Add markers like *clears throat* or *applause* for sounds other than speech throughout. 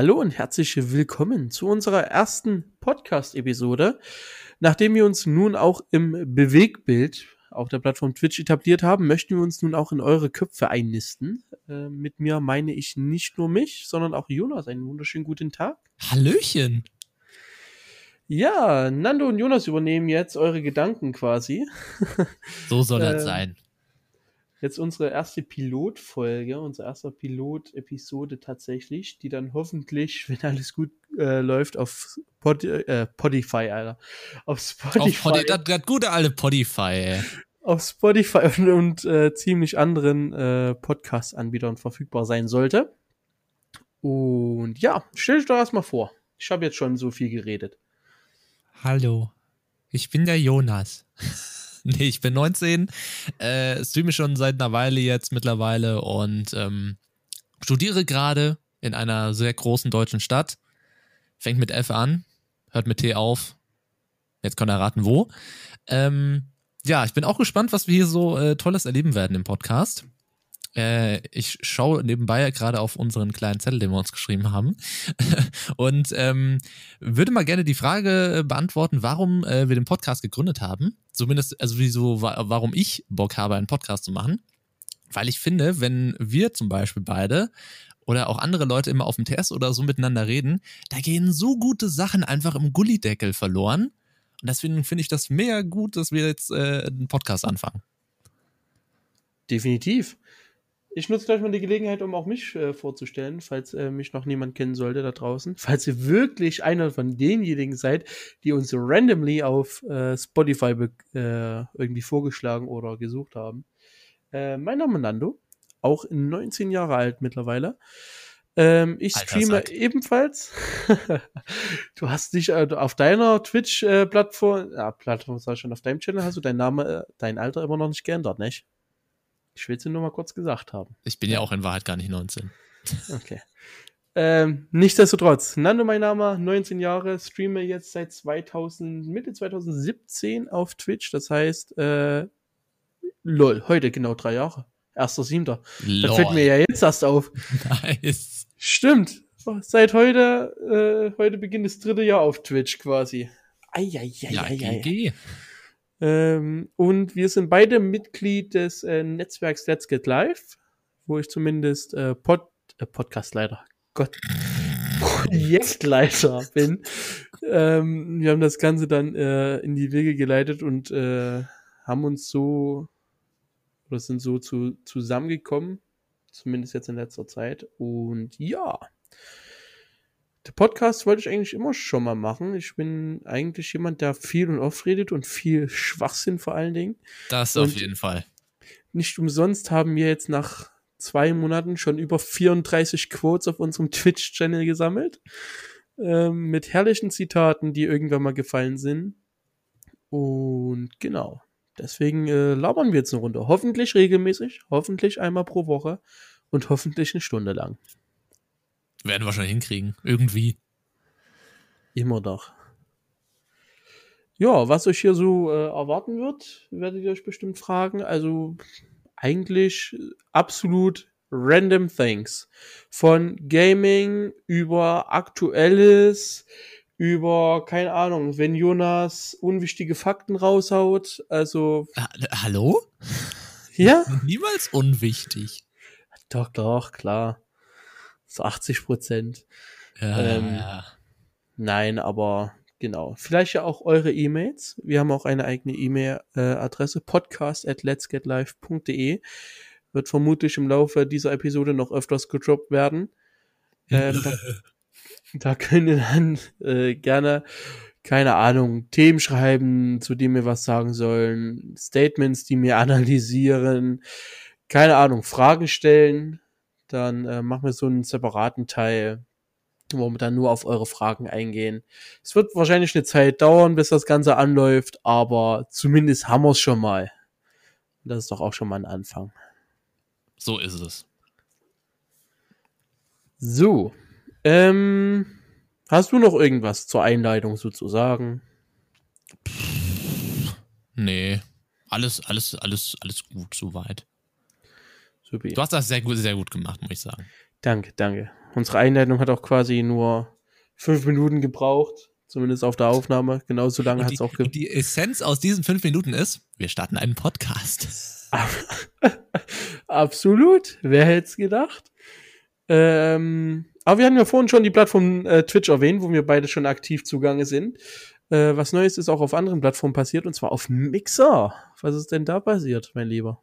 Hallo und herzlich willkommen zu unserer ersten Podcast-Episode. Nachdem wir uns nun auch im Bewegbild auf der Plattform Twitch etabliert haben, möchten wir uns nun auch in eure Köpfe einnisten. Äh, mit mir meine ich nicht nur mich, sondern auch Jonas. Einen wunderschönen guten Tag. Hallöchen. Ja, Nando und Jonas übernehmen jetzt eure Gedanken quasi. So soll das äh, sein jetzt unsere erste Pilotfolge, unsere erste Pilot-Episode tatsächlich, die dann hoffentlich, *laughs* wenn alles gut äh, läuft, auf Pod äh, Podify, Alter. Auf Spotify. Auf Podi das, das gute alte Podify. Auf Spotify und, und äh, ziemlich anderen äh, Podcast-Anbietern verfügbar sein sollte. Und ja, stell dich doch erstmal vor. Ich habe jetzt schon so viel geredet. Hallo, ich bin der Jonas. *laughs* *laughs* nee, ich bin 19, äh, streame schon seit einer Weile jetzt mittlerweile und ähm, studiere gerade in einer sehr großen deutschen Stadt. Fängt mit F an, hört mit T auf. Jetzt kann er raten, wo. Ähm, ja, ich bin auch gespannt, was wir hier so äh, Tolles erleben werden im Podcast. Äh, ich schaue nebenbei gerade auf unseren kleinen Zettel, den wir uns geschrieben haben. *laughs* und ähm, würde mal gerne die Frage beantworten, warum äh, wir den Podcast gegründet haben. Zumindest, also wieso, warum ich Bock habe, einen Podcast zu machen. Weil ich finde, wenn wir zum Beispiel beide oder auch andere Leute immer auf dem TS oder so miteinander reden, da gehen so gute Sachen einfach im Gullideckel verloren. Und deswegen finde ich das mega gut, dass wir jetzt äh, einen Podcast anfangen. Definitiv. Ich nutze gleich mal die Gelegenheit, um auch mich äh, vorzustellen, falls äh, mich noch niemand kennen sollte da draußen. Falls ihr wirklich einer von denjenigen seid, die uns randomly auf äh, Spotify äh, irgendwie vorgeschlagen oder gesucht haben. Äh, mein Name ist Nando, auch 19 Jahre alt mittlerweile. Ähm, ich Alter, streame ebenfalls. *laughs* du hast dich äh, auf deiner Twitch-Plattform, ja, Plattform sag ich schon, auf deinem Channel hast du dein Name, dein Alter immer noch nicht geändert, nicht? Ich will es nur mal kurz gesagt haben. Ich bin ja auch in Wahrheit gar nicht 19. *laughs* Okay. Ähm, nichtsdestotrotz, Nando mein Name, 19 Jahre, streame jetzt seit 2000, Mitte 2017 auf Twitch. Das heißt, äh, lol, heute genau drei Jahre. Erster Siebter. Das fällt mir ja jetzt erst auf. *laughs* Nice. Stimmt. Seit heute, äh, heute beginnt das dritte Jahr auf Twitch quasi. Eieieiei. Ja, GG. Ähm, und wir sind beide Mitglied des äh, Netzwerks Let's Get Live, wo ich zumindest äh, Pod, äh, Podcastleiter, Gott, Projektleiter *laughs* bin. Ähm, wir haben das Ganze dann äh, in die Wege geleitet und äh, haben uns so oder sind so zu, zusammengekommen, zumindest jetzt in letzter Zeit. Und ja, der Podcast wollte ich eigentlich immer schon mal machen. Ich bin eigentlich jemand, der viel und oft redet und viel Schwachsinn vor allen Dingen. Das und auf jeden Fall. Nicht umsonst haben wir jetzt nach zwei Monaten schon über 34 Quotes auf unserem *laughs* Twitch-Channel gesammelt. Ähm, mit herrlichen Zitaten, die irgendwann mal gefallen sind. Und genau. Deswegen äh, labern wir jetzt eine Runde. Hoffentlich regelmäßig, hoffentlich einmal pro Woche und hoffentlich eine Stunde lang. Werden wir schon hinkriegen. Irgendwie. Immer doch. Ja, was euch hier so äh, erwarten wird, werdet ihr euch bestimmt fragen. Also eigentlich absolut random things. Von Gaming über Aktuelles, über, keine Ahnung, wenn Jonas unwichtige Fakten raushaut. Also. hallo? Ja? *laughs* Niemals unwichtig. Doch, doch, klar so 80 Prozent. Ja, ähm, ja. Nein, aber genau. Vielleicht ja auch eure E-Mails. Wir haben auch eine eigene E-Mail-Adresse, podcast at letsgetlive.de. Wird vermutlich im Laufe dieser Episode noch öfters gedroppt werden. Ähm, da, *laughs* da könnt ihr dann äh, gerne, keine Ahnung, Themen schreiben, zu denen wir was sagen sollen, Statements, die mir *laughs* analysieren, keine Ahnung, Fragen stellen dann äh, machen wir so einen separaten Teil, wo wir dann nur auf eure Fragen eingehen. Es wird wahrscheinlich eine Zeit dauern, bis das Ganze anläuft, aber zumindest haben wir es schon mal. Das ist doch auch schon mal ein Anfang. So ist es. So. Ähm, hast du noch irgendwas zur Einleitung sozusagen? Nee. Alles, alles, alles, alles gut soweit. Supi. Du hast das sehr gut, sehr gut gemacht, muss ich sagen. Danke, danke. Unsere Einleitung hat auch quasi nur fünf Minuten gebraucht, zumindest auf der Aufnahme. Genauso lange hat es auch gebraucht. Die Essenz aus diesen fünf Minuten ist, wir starten einen Podcast. *laughs* Absolut. Wer hätte es gedacht? Ähm, aber wir haben ja vorhin schon die Plattform äh, Twitch erwähnt, wo wir beide schon aktiv zugange sind. Äh, was Neues ist auch auf anderen Plattformen passiert, und zwar auf Mixer. Was ist denn da passiert, mein Lieber?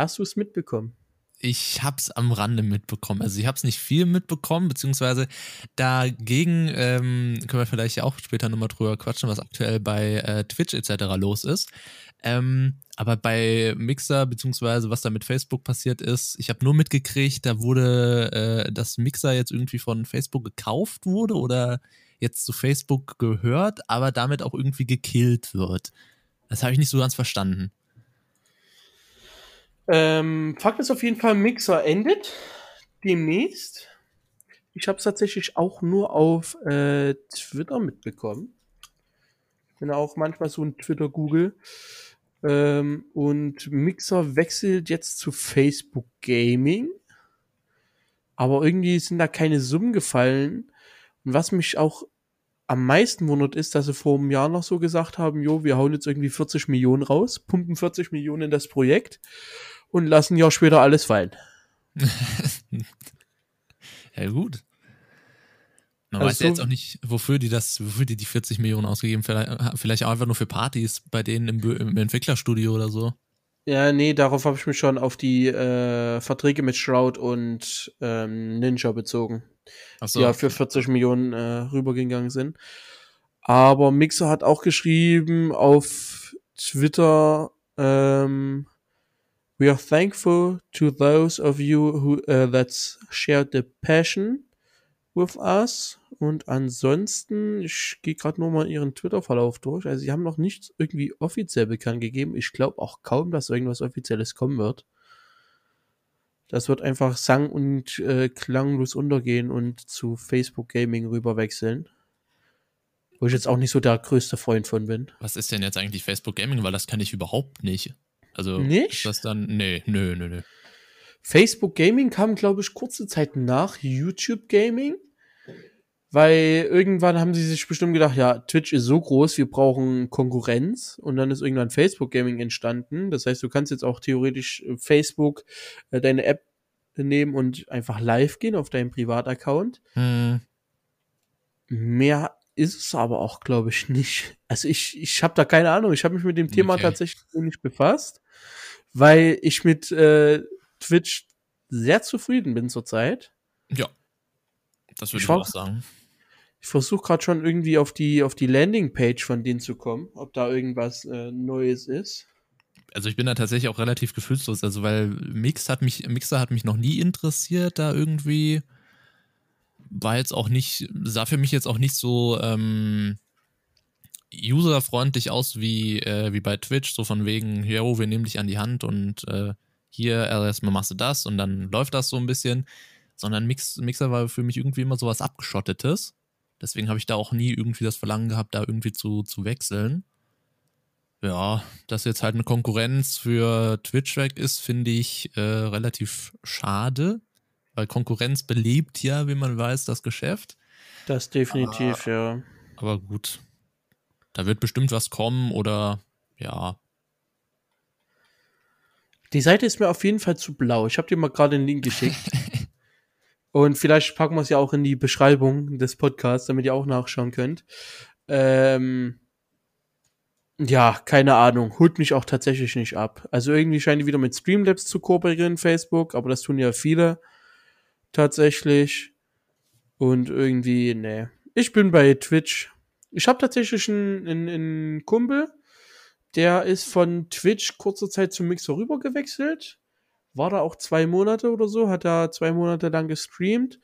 Hast du es mitbekommen? ich habe es am Rande mitbekommen. Also ich habe es nicht viel mitbekommen, beziehungsweise dagegen ähm, können wir vielleicht auch später nochmal drüber quatschen, was aktuell bei äh, Twitch etc. los ist. Ähm, aber bei Mixer, beziehungsweise was da mit Facebook passiert ist, ich habe nur mitgekriegt, da wurde äh, das Mixer jetzt irgendwie von Facebook gekauft wurde oder jetzt zu Facebook gehört, aber damit auch irgendwie gekillt wird. Das habe ich nicht so ganz verstanden. Ähm, Fakt ist auf jeden Fall, Mixer endet demnächst. Ich habe es tatsächlich auch nur auf äh, Twitter mitbekommen. Ich bin auch manchmal so ein Twitter-Google. Ähm, und Mixer wechselt jetzt zu Facebook Gaming. Aber irgendwie sind da keine Summen gefallen. Und was mich auch am meisten wundert, ist, dass sie vor einem Jahr noch so gesagt haben, jo, wir hauen jetzt irgendwie 40 Millionen raus, pumpen 40 Millionen in das Projekt und lassen ja später alles fallen. *laughs* ja, gut. Man also weiß ja jetzt auch nicht, wofür die das, wofür die die 40 Millionen ausgegeben, vielleicht, vielleicht auch einfach nur für Partys bei denen im, im Entwicklerstudio oder so. Ja, nee, darauf habe ich mich schon auf die äh, Verträge mit Shroud und ähm, Ninja bezogen. So. Die ja für 40 Millionen äh, rübergegangen sind. Aber Mixer hat auch geschrieben auf Twitter, ähm, We are thankful to those of you who uh, that's shared the passion with us. Und ansonsten, ich gehe gerade nur mal ihren Twitter-Verlauf durch. Also sie haben noch nichts irgendwie offiziell bekannt gegeben. Ich glaube auch kaum, dass irgendwas Offizielles kommen wird. Das wird einfach sang- und äh, klanglos untergehen und zu Facebook Gaming rüberwechseln. Wo ich jetzt auch nicht so der größte Freund von bin. Was ist denn jetzt eigentlich Facebook Gaming? Weil das kann ich überhaupt nicht. Also nicht? Ist das dann. Nee, nö, nö, nö. Facebook Gaming kam, glaube ich, kurze Zeit nach YouTube Gaming. Weil irgendwann haben sie sich bestimmt gedacht, ja, Twitch ist so groß, wir brauchen Konkurrenz. Und dann ist irgendwann Facebook Gaming entstanden. Das heißt, du kannst jetzt auch theoretisch äh, Facebook äh, deine App nehmen und einfach live gehen auf deinem Privataccount. Hm. Mehr ist es aber auch, glaube ich, nicht. Also ich, ich habe da keine Ahnung. Ich habe mich mit dem Thema okay. tatsächlich nicht befasst, weil ich mit äh, Twitch sehr zufrieden bin zurzeit. Ja, das würde ich, ich auch sagen. Ich versuche gerade schon irgendwie auf die auf die Landingpage von denen zu kommen, ob da irgendwas äh, Neues ist. Also ich bin da tatsächlich auch relativ gefühlslos, also weil Mix hat mich Mixer hat mich noch nie interessiert, da irgendwie war jetzt auch nicht, sah für mich jetzt auch nicht so ähm, userfreundlich aus wie, äh, wie bei Twitch, so von wegen, yo, wir nehmen dich an die Hand und äh, hier erstmal machst du das und dann läuft das so ein bisschen. Sondern Mix, Mixer war für mich irgendwie immer sowas Abgeschottetes. Deswegen habe ich da auch nie irgendwie das Verlangen gehabt, da irgendwie zu, zu wechseln. Ja, dass jetzt halt eine Konkurrenz für Twitch weg ist, finde ich äh, relativ schade. Weil Konkurrenz belebt ja, wie man weiß, das Geschäft. Das definitiv, aber, ja. Aber gut. Da wird bestimmt was kommen oder ja. Die Seite ist mir auf jeden Fall zu blau. Ich habe dir mal gerade einen Link geschickt. *laughs* Und vielleicht packen wir es ja auch in die Beschreibung des Podcasts, damit ihr auch nachschauen könnt. Ähm, ja, keine Ahnung. Holt mich auch tatsächlich nicht ab. Also irgendwie scheinen die wieder mit Streamlabs zu kooperieren, Facebook, aber das tun ja viele tatsächlich. Und irgendwie, nee. Ich bin bei Twitch. Ich habe tatsächlich einen, einen, einen Kumpel, der ist von Twitch kurze Zeit zum Mixer rüber gewechselt. War da auch zwei Monate oder so, hat da zwei Monate lang gestreamt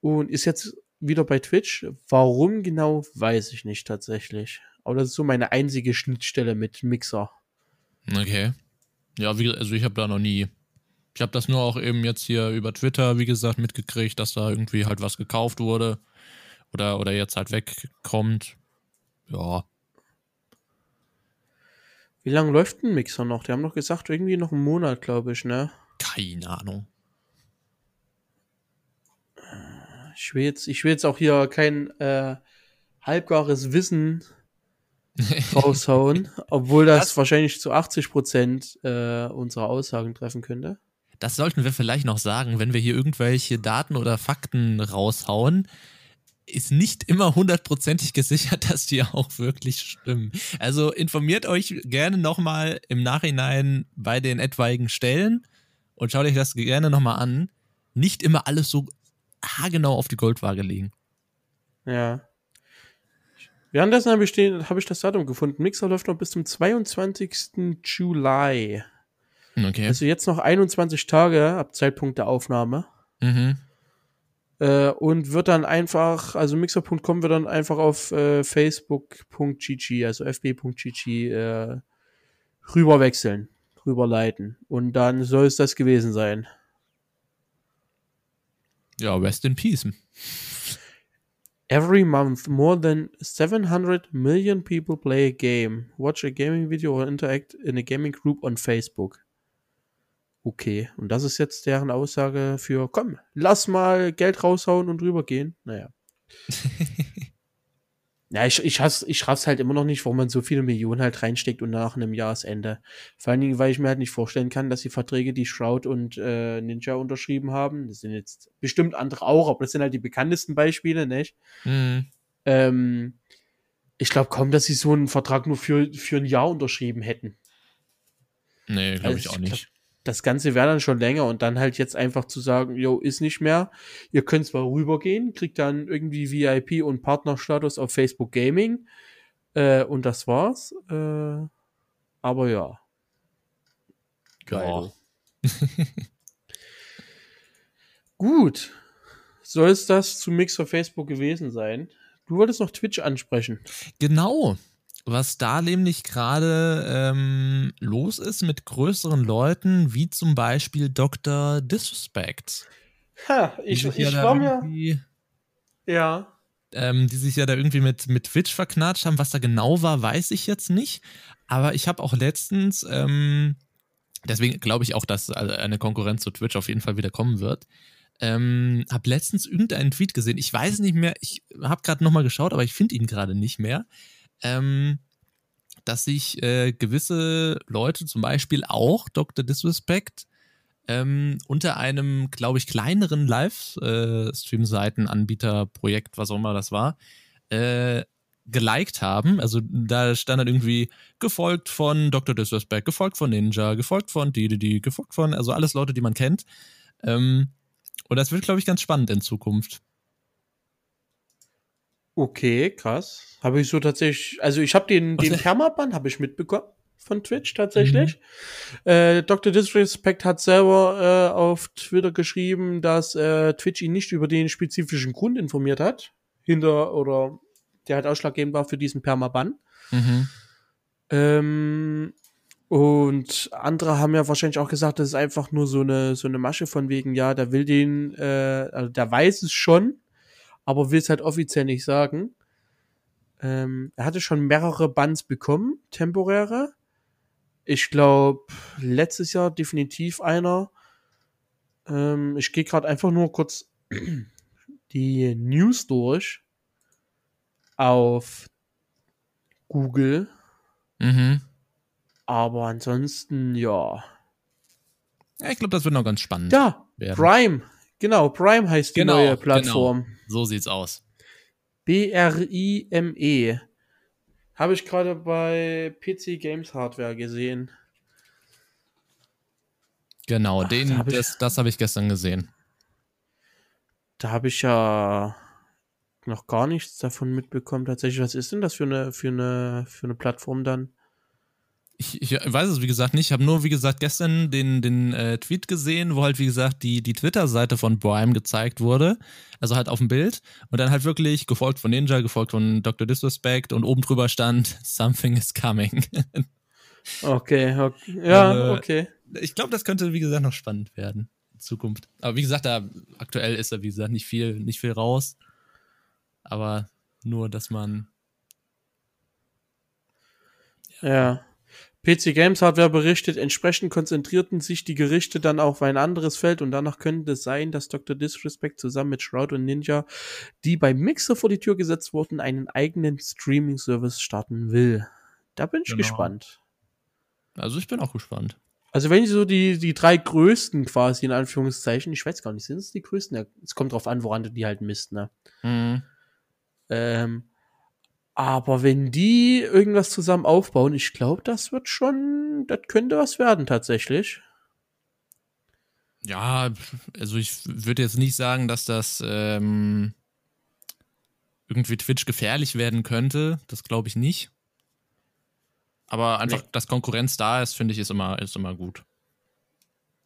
und ist jetzt wieder bei Twitch. Warum genau, weiß ich nicht tatsächlich. Aber das ist so meine einzige Schnittstelle mit Mixer. Okay. Ja, wie, also ich habe da noch nie ich habe das nur auch eben jetzt hier über Twitter, wie gesagt, mitgekriegt, dass da irgendwie halt was gekauft wurde oder, oder jetzt halt wegkommt. Ja. Wie lange läuft ein Mixer noch? Die haben doch gesagt, irgendwie noch einen Monat, glaube ich, ne? Keine Ahnung. ich will jetzt, ich will jetzt auch hier kein äh, halbgares Wissen *laughs* raushauen, obwohl das, das, wahrscheinlich zu 80 Prozent äh, unserer Aussagen treffen könnte. Das sollten wir vielleicht noch sagen, wenn wir hier irgendwelche Daten oder Fakten raushauen ist nicht immer hundertprozentig gesichert, *laughs* dass die auch wirklich stimmen. Also informiert euch gerne nochmal im Nachhinein bei den etwaigen Stellen und schaut euch das gerne nochmal an. Nicht immer alles so haargenau auf die Goldwaage legen. Ja. Währenddessen habe ich, hab ich das Datum gefunden. Mixer läuft noch bis zum 22. Juli. Okay. Also jetzt noch 21 Tage ab Zeitpunkt der Aufnahme. Mhm. Äh, und wird dann einfach, also mixer.com wird dann einfach auf äh, facebook.gg, also fb.gg äh, rüberwechseln, rüberleiten. Und dann soll es das gewesen sein. Ja, rest in peace. Every month, more than 700 million people play a game, watch a gaming video or interact in a gaming group on Facebook. Okay, und das ist jetzt deren Aussage für, komm, lass mal Geld raushauen und rübergehen. Naja. *laughs* ja, ich, ich, hasse, ich raff's halt immer noch nicht, warum man so viele Millionen halt reinsteckt und nach einem Jahresende. Vor allen Dingen, weil ich mir halt nicht vorstellen kann, dass die Verträge, die Shroud und äh, Ninja unterschrieben haben, das sind jetzt bestimmt andere auch, aber das sind halt die bekanntesten Beispiele, nicht? Mhm. Ähm, ich glaube kaum, dass sie so einen Vertrag nur für, für ein Jahr unterschrieben hätten. Nee, glaube also ich auch nicht das Ganze wäre dann schon länger und dann halt jetzt einfach zu sagen, yo, ist nicht mehr. Ihr könnt zwar rübergehen, kriegt dann irgendwie VIP und Partnerstatus auf Facebook Gaming äh, und das war's. Äh, aber ja. Geil. *laughs* Gut. Soll es das zu Mixer Facebook gewesen sein? Du wolltest noch Twitch ansprechen. Genau was da nämlich gerade ähm, los ist mit größeren Leuten, wie zum Beispiel Dr. Disrespect. Ha, ich, ich ja war mir. Ja. Ähm, die sich ja da irgendwie mit, mit Twitch verknatscht haben. Was da genau war, weiß ich jetzt nicht. Aber ich habe auch letztens, ähm, deswegen glaube ich auch, dass eine Konkurrenz zu Twitch auf jeden Fall wieder kommen wird. Ähm, habe letztens irgendeinen Tweet gesehen. Ich weiß nicht mehr, ich habe gerade nochmal geschaut, aber ich finde ihn gerade nicht mehr ähm, dass sich äh, gewisse Leute, zum Beispiel auch Dr. Disrespect, ähm, unter einem, glaube ich, kleineren Livestream-Seitenanbieter-Projekt, was auch immer das war, äh, geliked haben. Also da stand dann irgendwie gefolgt von Dr. Disrespect, gefolgt von Ninja, gefolgt von DDD, gefolgt von, also alles Leute, die man kennt. Ähm, und das wird, glaube ich, ganz spannend in Zukunft. Okay, krass. Habe ich so tatsächlich, also ich habe den, den Permaban habe ich mitbekommen von Twitch tatsächlich. Mhm. Äh, Dr. Disrespect hat selber äh, auf Twitter geschrieben, dass äh, Twitch ihn nicht über den spezifischen Grund informiert hat, hinter oder der halt ausschlaggebend war für diesen Permaban. Mhm. Ähm, und andere haben ja wahrscheinlich auch gesagt, das ist einfach nur so eine so eine Masche von wegen, ja, der will den, äh, also der weiß es schon, aber will es halt offiziell nicht sagen. Ähm, er hatte schon mehrere Bands bekommen, temporäre. Ich glaube, letztes Jahr definitiv einer. Ähm, ich gehe gerade einfach nur kurz *clears throat* die News durch auf Google. Mhm. Aber ansonsten, ja. Ja, ich glaube, das wird noch ganz spannend. Ja, werden. Prime. Genau, Prime heißt die genau, neue Plattform. Genau. So sieht's aus. B-R-I-M-E. Habe ich gerade bei PC Games Hardware gesehen. Genau, Ach, den, da hab das, das habe ich gestern gesehen. Da habe ich ja noch gar nichts davon mitbekommen. Tatsächlich, was ist denn das für eine, für eine, für eine Plattform dann? Ich, ich, weiß es, wie gesagt, nicht. Ich habe nur, wie gesagt, gestern den, den äh, Tweet gesehen, wo halt, wie gesagt, die, die Twitter-Seite von Brime gezeigt wurde. Also halt auf dem Bild. Und dann halt wirklich gefolgt von Ninja, gefolgt von Dr. Disrespect und oben drüber stand *laughs* Something is coming. *laughs* okay, okay. Ja, also, okay. Ich glaube, das könnte, wie gesagt, noch spannend werden in Zukunft. Aber wie gesagt, da aktuell ist da, wie gesagt, nicht viel, nicht viel raus. Aber nur, dass man. ja. ja. PC Games Hardware berichtet, entsprechend konzentrierten sich die Gerichte dann auf ein anderes Feld und danach könnte es sein, dass Dr. Disrespect zusammen mit Shroud und Ninja, die bei Mixer vor die Tür gesetzt wurden, einen eigenen Streaming-Service starten will. Da bin ich genau. gespannt. Also ich bin auch gespannt. Also wenn ich so die, die drei größten quasi in Anführungszeichen, ich weiß gar nicht, sind es die größten? Es kommt drauf an, woran du die halt misst, ne? Mhm. Ähm, aber wenn die irgendwas zusammen aufbauen, ich glaube, das wird schon, das könnte was werden tatsächlich. Ja, also ich würde jetzt nicht sagen, dass das ähm, irgendwie Twitch gefährlich werden könnte. Das glaube ich nicht. Aber einfach, nee. dass Konkurrenz da ist, finde ich, ist immer, ist immer gut.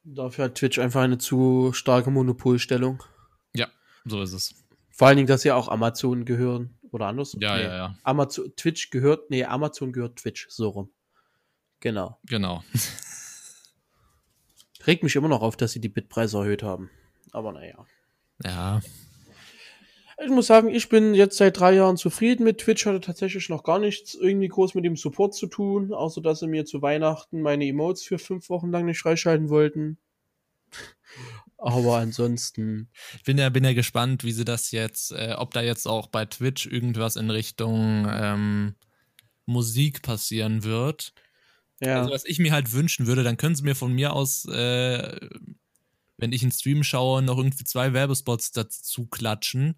Dafür hat Twitch einfach eine zu starke Monopolstellung. Ja, so ist es. Vor allen Dingen, dass ja auch Amazon gehören. Oder anders? Ja, nee. ja, ja. Amazon, Twitch gehört, nee, Amazon gehört Twitch, so rum. Genau. Genau. *laughs* Regt mich immer noch auf, dass sie die Bitpreise erhöht haben. Aber naja. Ja. Ich muss sagen, ich bin jetzt seit drei Jahren zufrieden mit Twitch, hatte tatsächlich noch gar nichts irgendwie groß mit dem Support zu tun, außer dass sie mir zu Weihnachten meine Emotes für fünf Wochen lang nicht freischalten wollten. Aber ansonsten. Ich bin ja, bin ja gespannt, wie sie das jetzt, äh, ob da jetzt auch bei Twitch irgendwas in Richtung ähm, Musik passieren wird. Ja. Also, was ich mir halt wünschen würde, dann können sie mir von mir aus, äh, wenn ich einen Stream schaue, noch irgendwie zwei Werbespots dazu klatschen,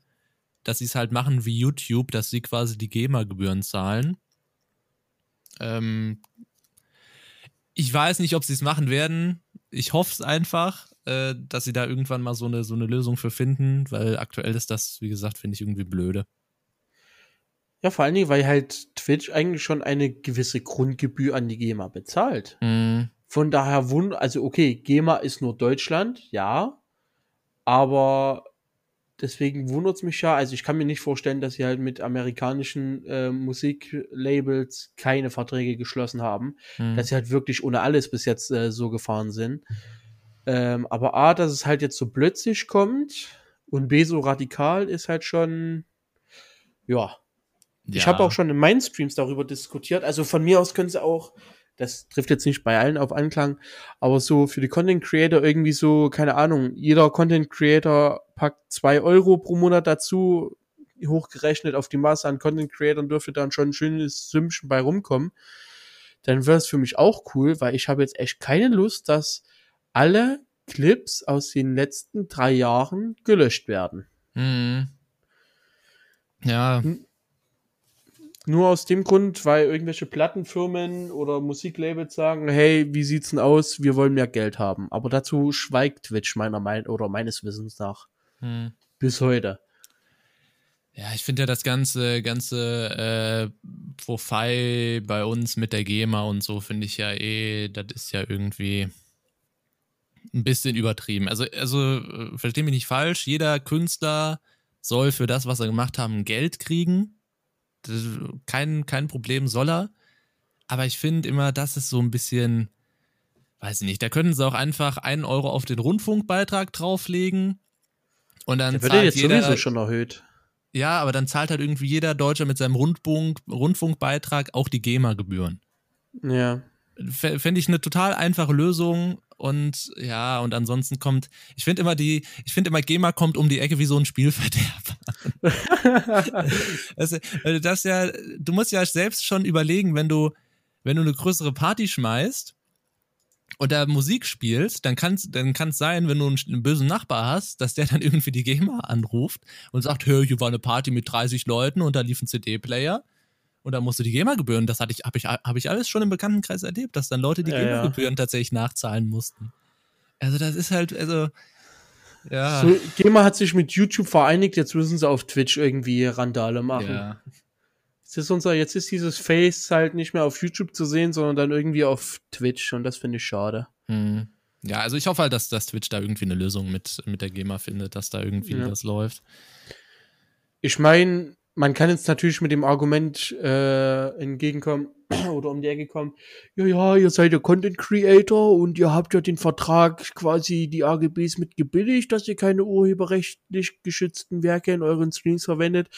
dass sie es halt machen wie YouTube, dass sie quasi die GEMA-Gebühren zahlen. Ähm, ich weiß nicht, ob sie es machen werden. Ich hoffe es einfach äh, dass sie da irgendwann mal so eine, so eine Lösung für finden, weil aktuell ist das, wie gesagt, finde ich irgendwie blöde. Ja, vor allen Dingen, weil halt Twitch eigentlich schon eine gewisse Grundgebühr an die GEMA bezahlt. Mm. Von daher wund, also okay, GEMA ist nur Deutschland, ja, aber deswegen wundert es mich ja, also ich kann mir nicht vorstellen, dass sie halt mit amerikanischen äh, Musiklabels keine Verträge geschlossen haben, mm. dass sie halt wirklich ohne alles bis jetzt äh, so gefahren sind. Ähm, aber A, dass es halt jetzt so plötzlich kommt und B, so radikal ist halt schon, ja. ja. Ich habe auch schon in meinen Streams darüber diskutiert. Also von mir aus können sie auch, das trifft jetzt nicht bei allen auf Anklang, aber so für die Content Creator irgendwie so, keine Ahnung, jeder Content Creator packt zwei Euro pro Monat dazu, hochgerechnet auf die Masse an Content Creatern dürfte dann schon ein schönes Sümmchen bei rumkommen. Dann wäre es für mich auch cool, weil ich habe jetzt echt keine Lust, dass alle Clips aus den letzten drei Jahren gelöscht werden. Mhm. Ja. Nur aus dem Grund, weil irgendwelche Plattenfirmen oder Musiklabels sagen, hey, wie sieht's denn aus? Wir wollen mehr Geld haben. Aber dazu schweigt Twitch meiner Meinung oder meines Wissens nach. Mhm. Bis heute. Ja, ich finde ja das ganze, ganze äh, Profil bei uns mit der GEMA und so finde ich ja eh, das ist ja irgendwie ein bisschen übertrieben. Also, also äh, verstehe mich nicht falsch, jeder Künstler soll für das, was er gemacht hat, Geld kriegen. kein, kein Problem soll er. Aber ich finde immer, das ist so ein bisschen, weiß ich nicht, da können sie auch einfach einen Euro auf den Rundfunkbeitrag drauflegen. Und dann Der wird zahlt jetzt jeder, sowieso schon erhöht. Ja, aber dann zahlt halt irgendwie jeder Deutsche mit seinem Rundfunk, Rundfunkbeitrag auch die GEMA-Gebühren. Ja. Fände ich eine total einfache Lösung und ja, und ansonsten kommt, ich finde immer die, ich finde immer GEMA kommt um die Ecke wie so ein Spielverderber. *laughs* also, das ja, du musst ja selbst schon überlegen, wenn du, wenn du eine größere Party schmeißt und da Musik spielst, dann kann es dann kann's sein, wenn du einen, einen, bösen Nachbar hast, dass der dann irgendwie die GEMA anruft und sagt, hör, hier war eine Party mit 30 Leuten und da lief ein CD-Player und dann musst du die GEMA-Gebühren, das hatte ich, habe ich, hab ich alles schon im Bekanntenkreis erlebt, dass dann Leute die ja, GEMA-Gebühren ja. tatsächlich nachzahlen mussten. Also das ist halt, also ja. So, GEMA hat sich mit YouTube vereinigt, jetzt müssen sie auf Twitch irgendwie Randale machen. Ja. Jetzt ist unser, jetzt ist dieses Face halt nicht mehr auf YouTube zu sehen, sondern dann irgendwie auf Twitch und das finde ich schade. Hm. Ja, also ich hoffe halt, dass, dass Twitch da irgendwie eine Lösung mit, mit der GEMA findet, dass da irgendwie ja. was läuft. Ich meine, man kann jetzt natürlich mit dem Argument äh, entgegenkommen *clears throat* oder um die Ecke kommen, ja, ja, ihr seid ja Content Creator und ihr habt ja den Vertrag quasi die AGBs mit gebilligt, dass ihr keine urheberrechtlich geschützten Werke in euren Streams verwendet.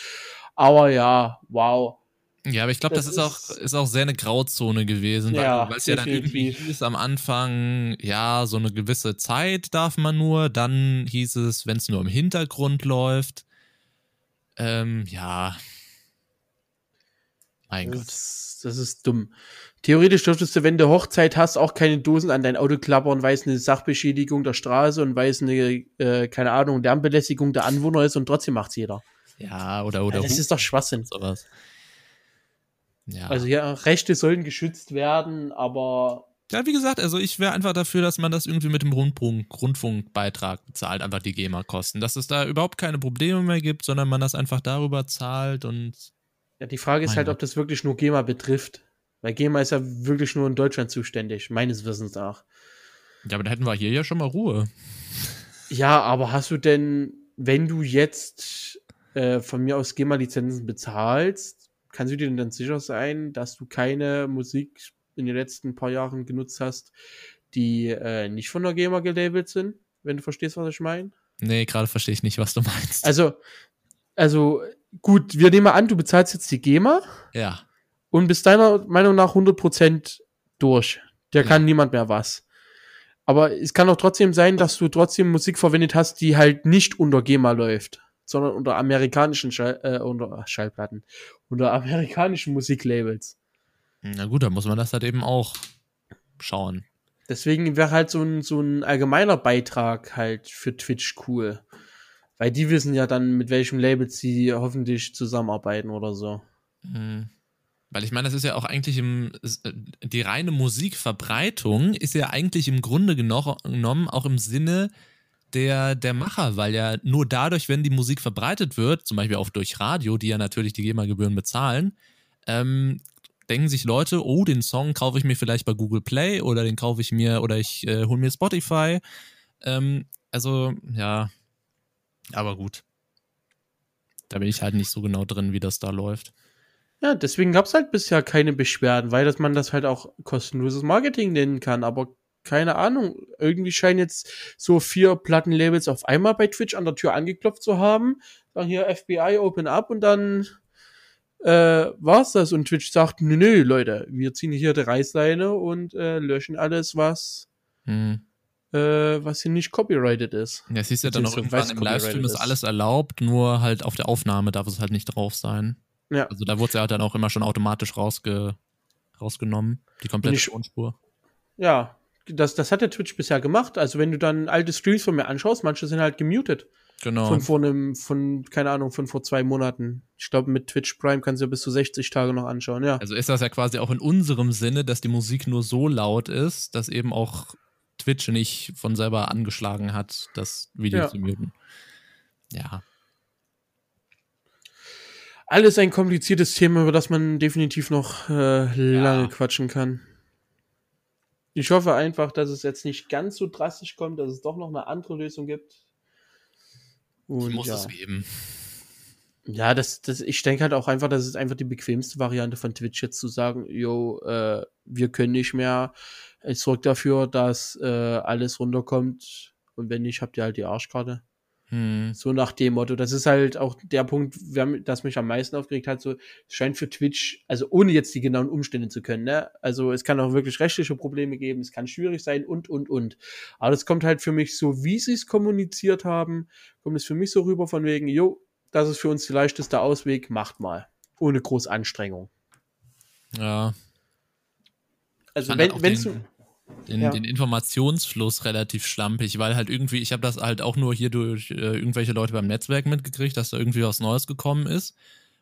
Aber ja, wow. Ja, aber ich glaube, das, das, ist, auch, ist auch sehr eine Grauzone gewesen, weil ja, es ja dann irgendwie hieß am Anfang, ja, so eine gewisse Zeit darf man nur, dann hieß es, wenn es nur im Hintergrund läuft. Ähm, ja. Mein das Gott. Ist, das ist dumm. Theoretisch dürftest du, wenn du Hochzeit hast, auch keine Dosen an dein Auto klappern, weil es eine Sachbeschädigung der Straße und weil es eine, äh, keine Ahnung, Lärmbelästigung der Anwohner ist und trotzdem macht's jeder. Ja, oder, oder. Ja, das ist doch Schwachsinn. Sowas. Ja. Also ja, Rechte sollen geschützt werden, aber. Ja, wie gesagt, also ich wäre einfach dafür, dass man das irgendwie mit dem Rundfunk, Rundfunkbeitrag bezahlt, einfach die GEMA-Kosten. Dass es da überhaupt keine Probleme mehr gibt, sondern man das einfach darüber zahlt und. Ja, die Frage ist halt, ob das wirklich nur GEMA betrifft. Weil GEMA ist ja wirklich nur in Deutschland zuständig, meines Wissens nach. Ja, aber da hätten wir hier ja schon mal Ruhe. Ja, aber hast du denn, wenn du jetzt äh, von mir aus GEMA-Lizenzen bezahlst, kannst du dir denn dann sicher sein, dass du keine Musik in den letzten paar Jahren genutzt hast, die äh, nicht von der GEMA gelabelt sind, wenn du verstehst, was ich meine? Nee, gerade verstehe ich nicht, was du meinst. Also, also gut, wir nehmen an, du bezahlst jetzt die GEMA. Ja. Und bist deiner Meinung nach 100% durch. Der ja. kann niemand mehr was. Aber es kann auch trotzdem sein, dass du trotzdem Musik verwendet hast, die halt nicht unter GEMA läuft sondern unter amerikanischen Schall, äh, unter Schallplatten, unter amerikanischen Musiklabels. Na gut, dann muss man das halt eben auch schauen. Deswegen wäre halt so ein, so ein allgemeiner Beitrag halt für Twitch cool. Weil die wissen ja dann, mit welchem Label sie hoffentlich zusammenarbeiten oder so. Mhm. Weil ich meine, das ist ja auch eigentlich im, die reine Musikverbreitung ist ja eigentlich im Grunde genommen auch im Sinne der, der Macher, weil ja nur dadurch, wenn die Musik verbreitet wird, zum Beispiel auch durch Radio, die ja natürlich die GEMA-Gebühren bezahlen, ähm, denken sich Leute, oh, den Song kaufe ich mir vielleicht bei Google Play oder den kaufe ich mir oder ich äh, hole mir Spotify. Ähm, also, ja, aber gut. Da bin ich halt nicht so genau drin, wie das da läuft. Ja, deswegen gab es halt bisher keine Beschwerden, weil dass man das halt auch kostenloses Marketing nennen kann, aber keine Ahnung, irgendwie scheinen jetzt so vier Plattenlabels auf einmal bei Twitch an der Tür angeklopft zu haben. Sagen hier FBI Open Up und dann äh, war's das. Und Twitch sagt, nö, nö, Leute, wir ziehen hier die Reißleine und äh, löschen alles, was hm. äh, was hier nicht copyrighted ist. Ja, siehst ja dann auch irgendwann im Livestream ist alles erlaubt, nur halt auf der Aufnahme darf es halt nicht drauf sein. Ja. Also da wurde es ja dann auch immer schon automatisch rausge rausgenommen, die komplette Tonspur. Ja, das, das hat der Twitch bisher gemacht. Also wenn du dann alte Streams von mir anschaust, manche sind halt gemutet. Genau. Von vor einem, von, keine Ahnung, von vor zwei Monaten. Ich glaube, mit Twitch Prime kannst du ja bis zu 60 Tage noch anschauen, ja. Also ist das ja quasi auch in unserem Sinne, dass die Musik nur so laut ist, dass eben auch Twitch nicht von selber angeschlagen hat, das Video ja. zu muten. Ja. Alles ein kompliziertes Thema, über das man definitiv noch äh, lange ja. quatschen kann. Ich hoffe einfach, dass es jetzt nicht ganz so drastisch kommt, dass es doch noch eine andere Lösung gibt. Und, muss ja. es geben. Ja, das, das, ich denke halt auch einfach, das ist einfach die bequemste Variante von Twitch jetzt zu sagen, yo, äh, wir können nicht mehr. Ich sorge dafür, dass äh, alles runterkommt. Und wenn nicht, habt ihr halt die Arschkarte. Hm. So nach dem Motto. Das ist halt auch der Punkt, das mich am meisten aufgeregt hat. So, es scheint für Twitch, also ohne jetzt die genauen Umstände zu können, ne? Also es kann auch wirklich rechtliche Probleme geben, es kann schwierig sein und, und, und. Aber das kommt halt für mich so, wie sie es kommuniziert haben, kommt es für mich so rüber von wegen, jo, das ist für uns der leichteste Ausweg, macht mal. Ohne groß Anstrengung. Ja. Also wenn, wenn du den, ja. den Informationsfluss relativ schlampig, weil halt irgendwie, ich habe das halt auch nur hier durch äh, irgendwelche Leute beim Netzwerk mitgekriegt, dass da irgendwie was Neues gekommen ist.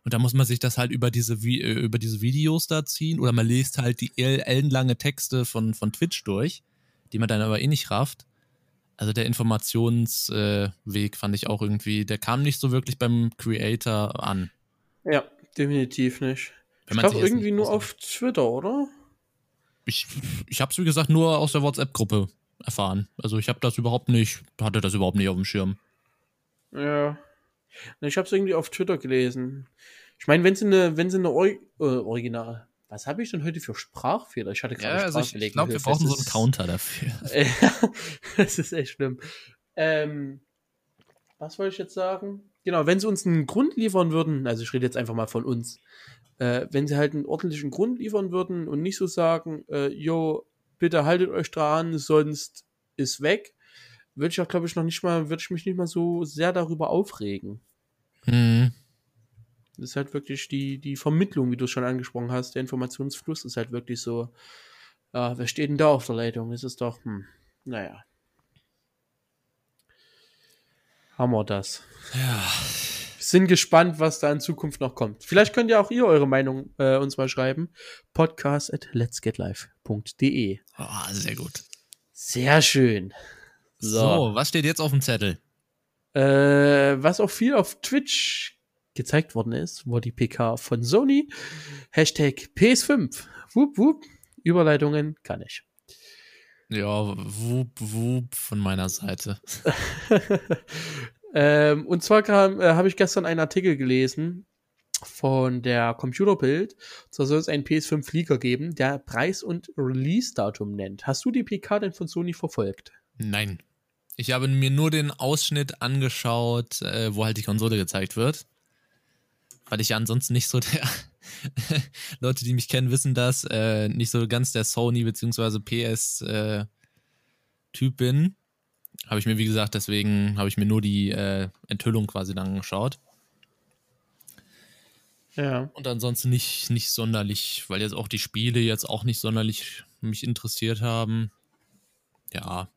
Und da muss man sich das halt über diese, äh, über diese Videos da ziehen oder man liest halt die ellenlange Texte von, von Twitch durch, die man dann aber eh nicht rafft. Also der Informationsweg äh, fand ich auch irgendwie, der kam nicht so wirklich beim Creator an. Ja, definitiv nicht. Wenn ich glaube irgendwie nur auf Twitter, oder? Ich, ich habe es, wie gesagt, nur aus der WhatsApp-Gruppe erfahren. Also ich habe das überhaupt nicht, hatte das überhaupt nicht auf dem Schirm. Ja. Ich habe es irgendwie auf Twitter gelesen. Ich meine, wenn sie eine, wenn sie eine Or äh, Original. Was habe ich denn heute für Sprachfehler? Ich hatte gerade ja, also Ich, glaube, wir brauchen so einen Counter dafür. *laughs* das ist echt schlimm. Ähm, was wollte ich jetzt sagen? Genau, wenn sie uns einen Grund liefern würden, also ich rede jetzt einfach mal von uns, Äh, wenn sie halt einen ordentlichen Grund liefern würden und nicht so sagen, äh, jo, bitte haltet euch dran, sonst ist weg, würde ich auch, glaube ich, noch nicht mal, würde ich mich nicht mal so sehr darüber aufregen. Mhm. Das ist halt wirklich die, die Vermittlung, wie du es schon angesprochen hast, der Informationsfluss ist halt wirklich so, ja, wer steht denn da auf der Leitung? Das ist doch, hm, naja. Haben wir das. Ja. Sind gespannt, was da in Zukunft noch kommt. Vielleicht könnt ihr auch ihr eure Meinung äh, uns mal schreiben. Podcast at letsgetlive.de. Oh, sehr gut. Sehr schön. So. so, was steht jetzt auf dem Zettel? Äh, was auch viel auf Twitch gezeigt worden ist, war die PK von Sony. Hashtag PS5. Wup, wup. Überleitungen kann ich. Ja, wup, wup von meiner Seite. *laughs* ähm, und zwar äh, habe ich gestern einen Artikel gelesen von der Computerbild. So soll es einen PS5-Flieger geben, der Preis- und Release-Datum nennt. Hast du die PK denn von Sony verfolgt? Nein. Ich habe mir nur den Ausschnitt angeschaut, äh, wo halt die Konsole gezeigt wird weil ich ja ansonsten nicht so der *laughs* Leute, die mich kennen, wissen das, äh, nicht so ganz der Sony bzw. PS äh, bin. Habe ich mir, wie gesagt, deswegen habe ich mir nur die äh, Enthüllung quasi dann angeschaut. Ja. Und ansonsten nicht, nicht sonderlich, weil jetzt auch die Spiele jetzt auch nicht sonderlich mich interessiert haben. Ja.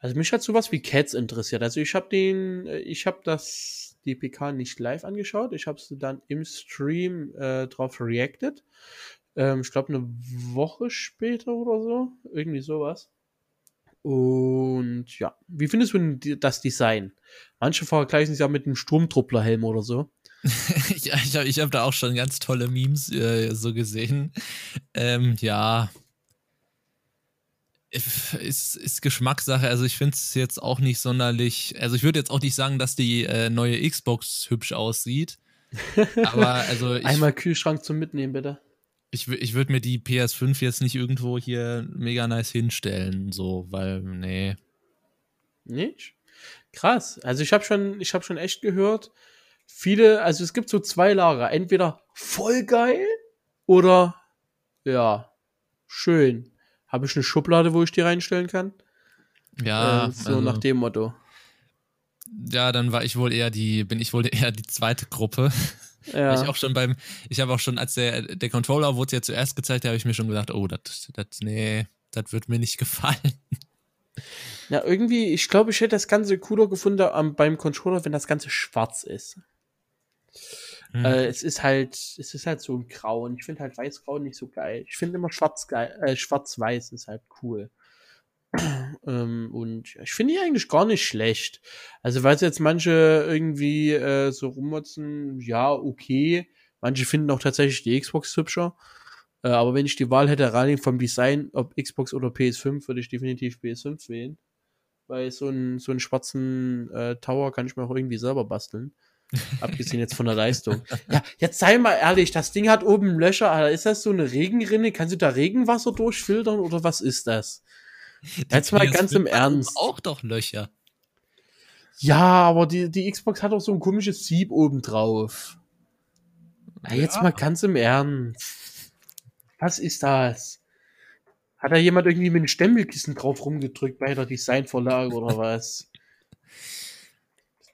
Also mich hat sowas wie Cats interessiert. Also ich habe den, äh, ich habe das die PK nicht live angeschaut. Ich habe sie dann im Stream äh, drauf reacted. Ähm, ich glaube, eine Woche später oder so. Irgendwie sowas. Und ja, wie findest du das Design? Manche vergleichen es ja mit einem Sturmtrupplerhelm oder so. *laughs* ich ich habe hab da auch schon ganz tolle Memes äh, so gesehen. Ähm, ja, ist, ist Geschmackssache. Also ich finde es jetzt auch nicht sonderlich. Also ich würde jetzt auch nicht sagen, dass die äh, neue Xbox hübsch aussieht. *laughs* Aber also ich, einmal Kühlschrank zum Mitnehmen bitte. Ich, ich würde mir die PS5 jetzt nicht irgendwo hier mega nice hinstellen, so, weil nee. Nicht? Krass. Also ich habe schon, ich habe schon echt gehört, viele, also es gibt so zwei Lager. Entweder voll geil oder ja schön habe ich eine Schublade, wo ich die reinstellen kann? Ja. Äh, so also, nach dem Motto. Ja, dann war ich wohl eher die, bin ich wohl eher die zweite Gruppe. Ja. ich auch schon beim, ich habe auch schon, als der, der Controller wurde ja zuerst gezeigt, habe ich mir schon gedacht, oh, das, das, nee, das wird mir nicht *laughs* gefallen. Ja, irgendwie, ich glaube, ich hätte das Ganze cooler gefunden um, beim Controller, wenn das Ganze schwarz ist. Mhm. Äh, es ist halt, es ist halt so ein Grau und ich finde halt weiß-grau nicht so geil. Ich finde immer schwarz geil, äh, schwarz-weiß ist halt cool. Ähm, und ich finde die eigentlich gar nicht schlecht. Also, weil jetzt manche irgendwie äh, so rummotzen, ja, okay. Manche finden auch tatsächlich die Xbox hübscher. Äh, aber wenn ich die Wahl hätte, rein vom Design, ob Xbox oder PS5, würde ich definitiv PS5 wählen. Weil so einen, so einen schwarzen äh, Tower kann ich mir auch irgendwie selber basteln. *laughs* Abgesehen jetzt von der Leistung. Ja, jetzt sei mal ehrlich, das Ding hat oben Löcher, Alter. Ist das so eine Regenrinne? Kannst du da Regenwasser durchfiltern oder was ist das? Jetzt mal ganz im Ernst. Auch doch Löcher. Ja, aber die, die Xbox hat auch so ein komisches Sieb oben drauf. Ja, jetzt mal ganz im Ernst. Was ist das? Hat da jemand irgendwie mit einem Stempelkissen drauf rumgedrückt bei der Designvorlage oder was? *laughs*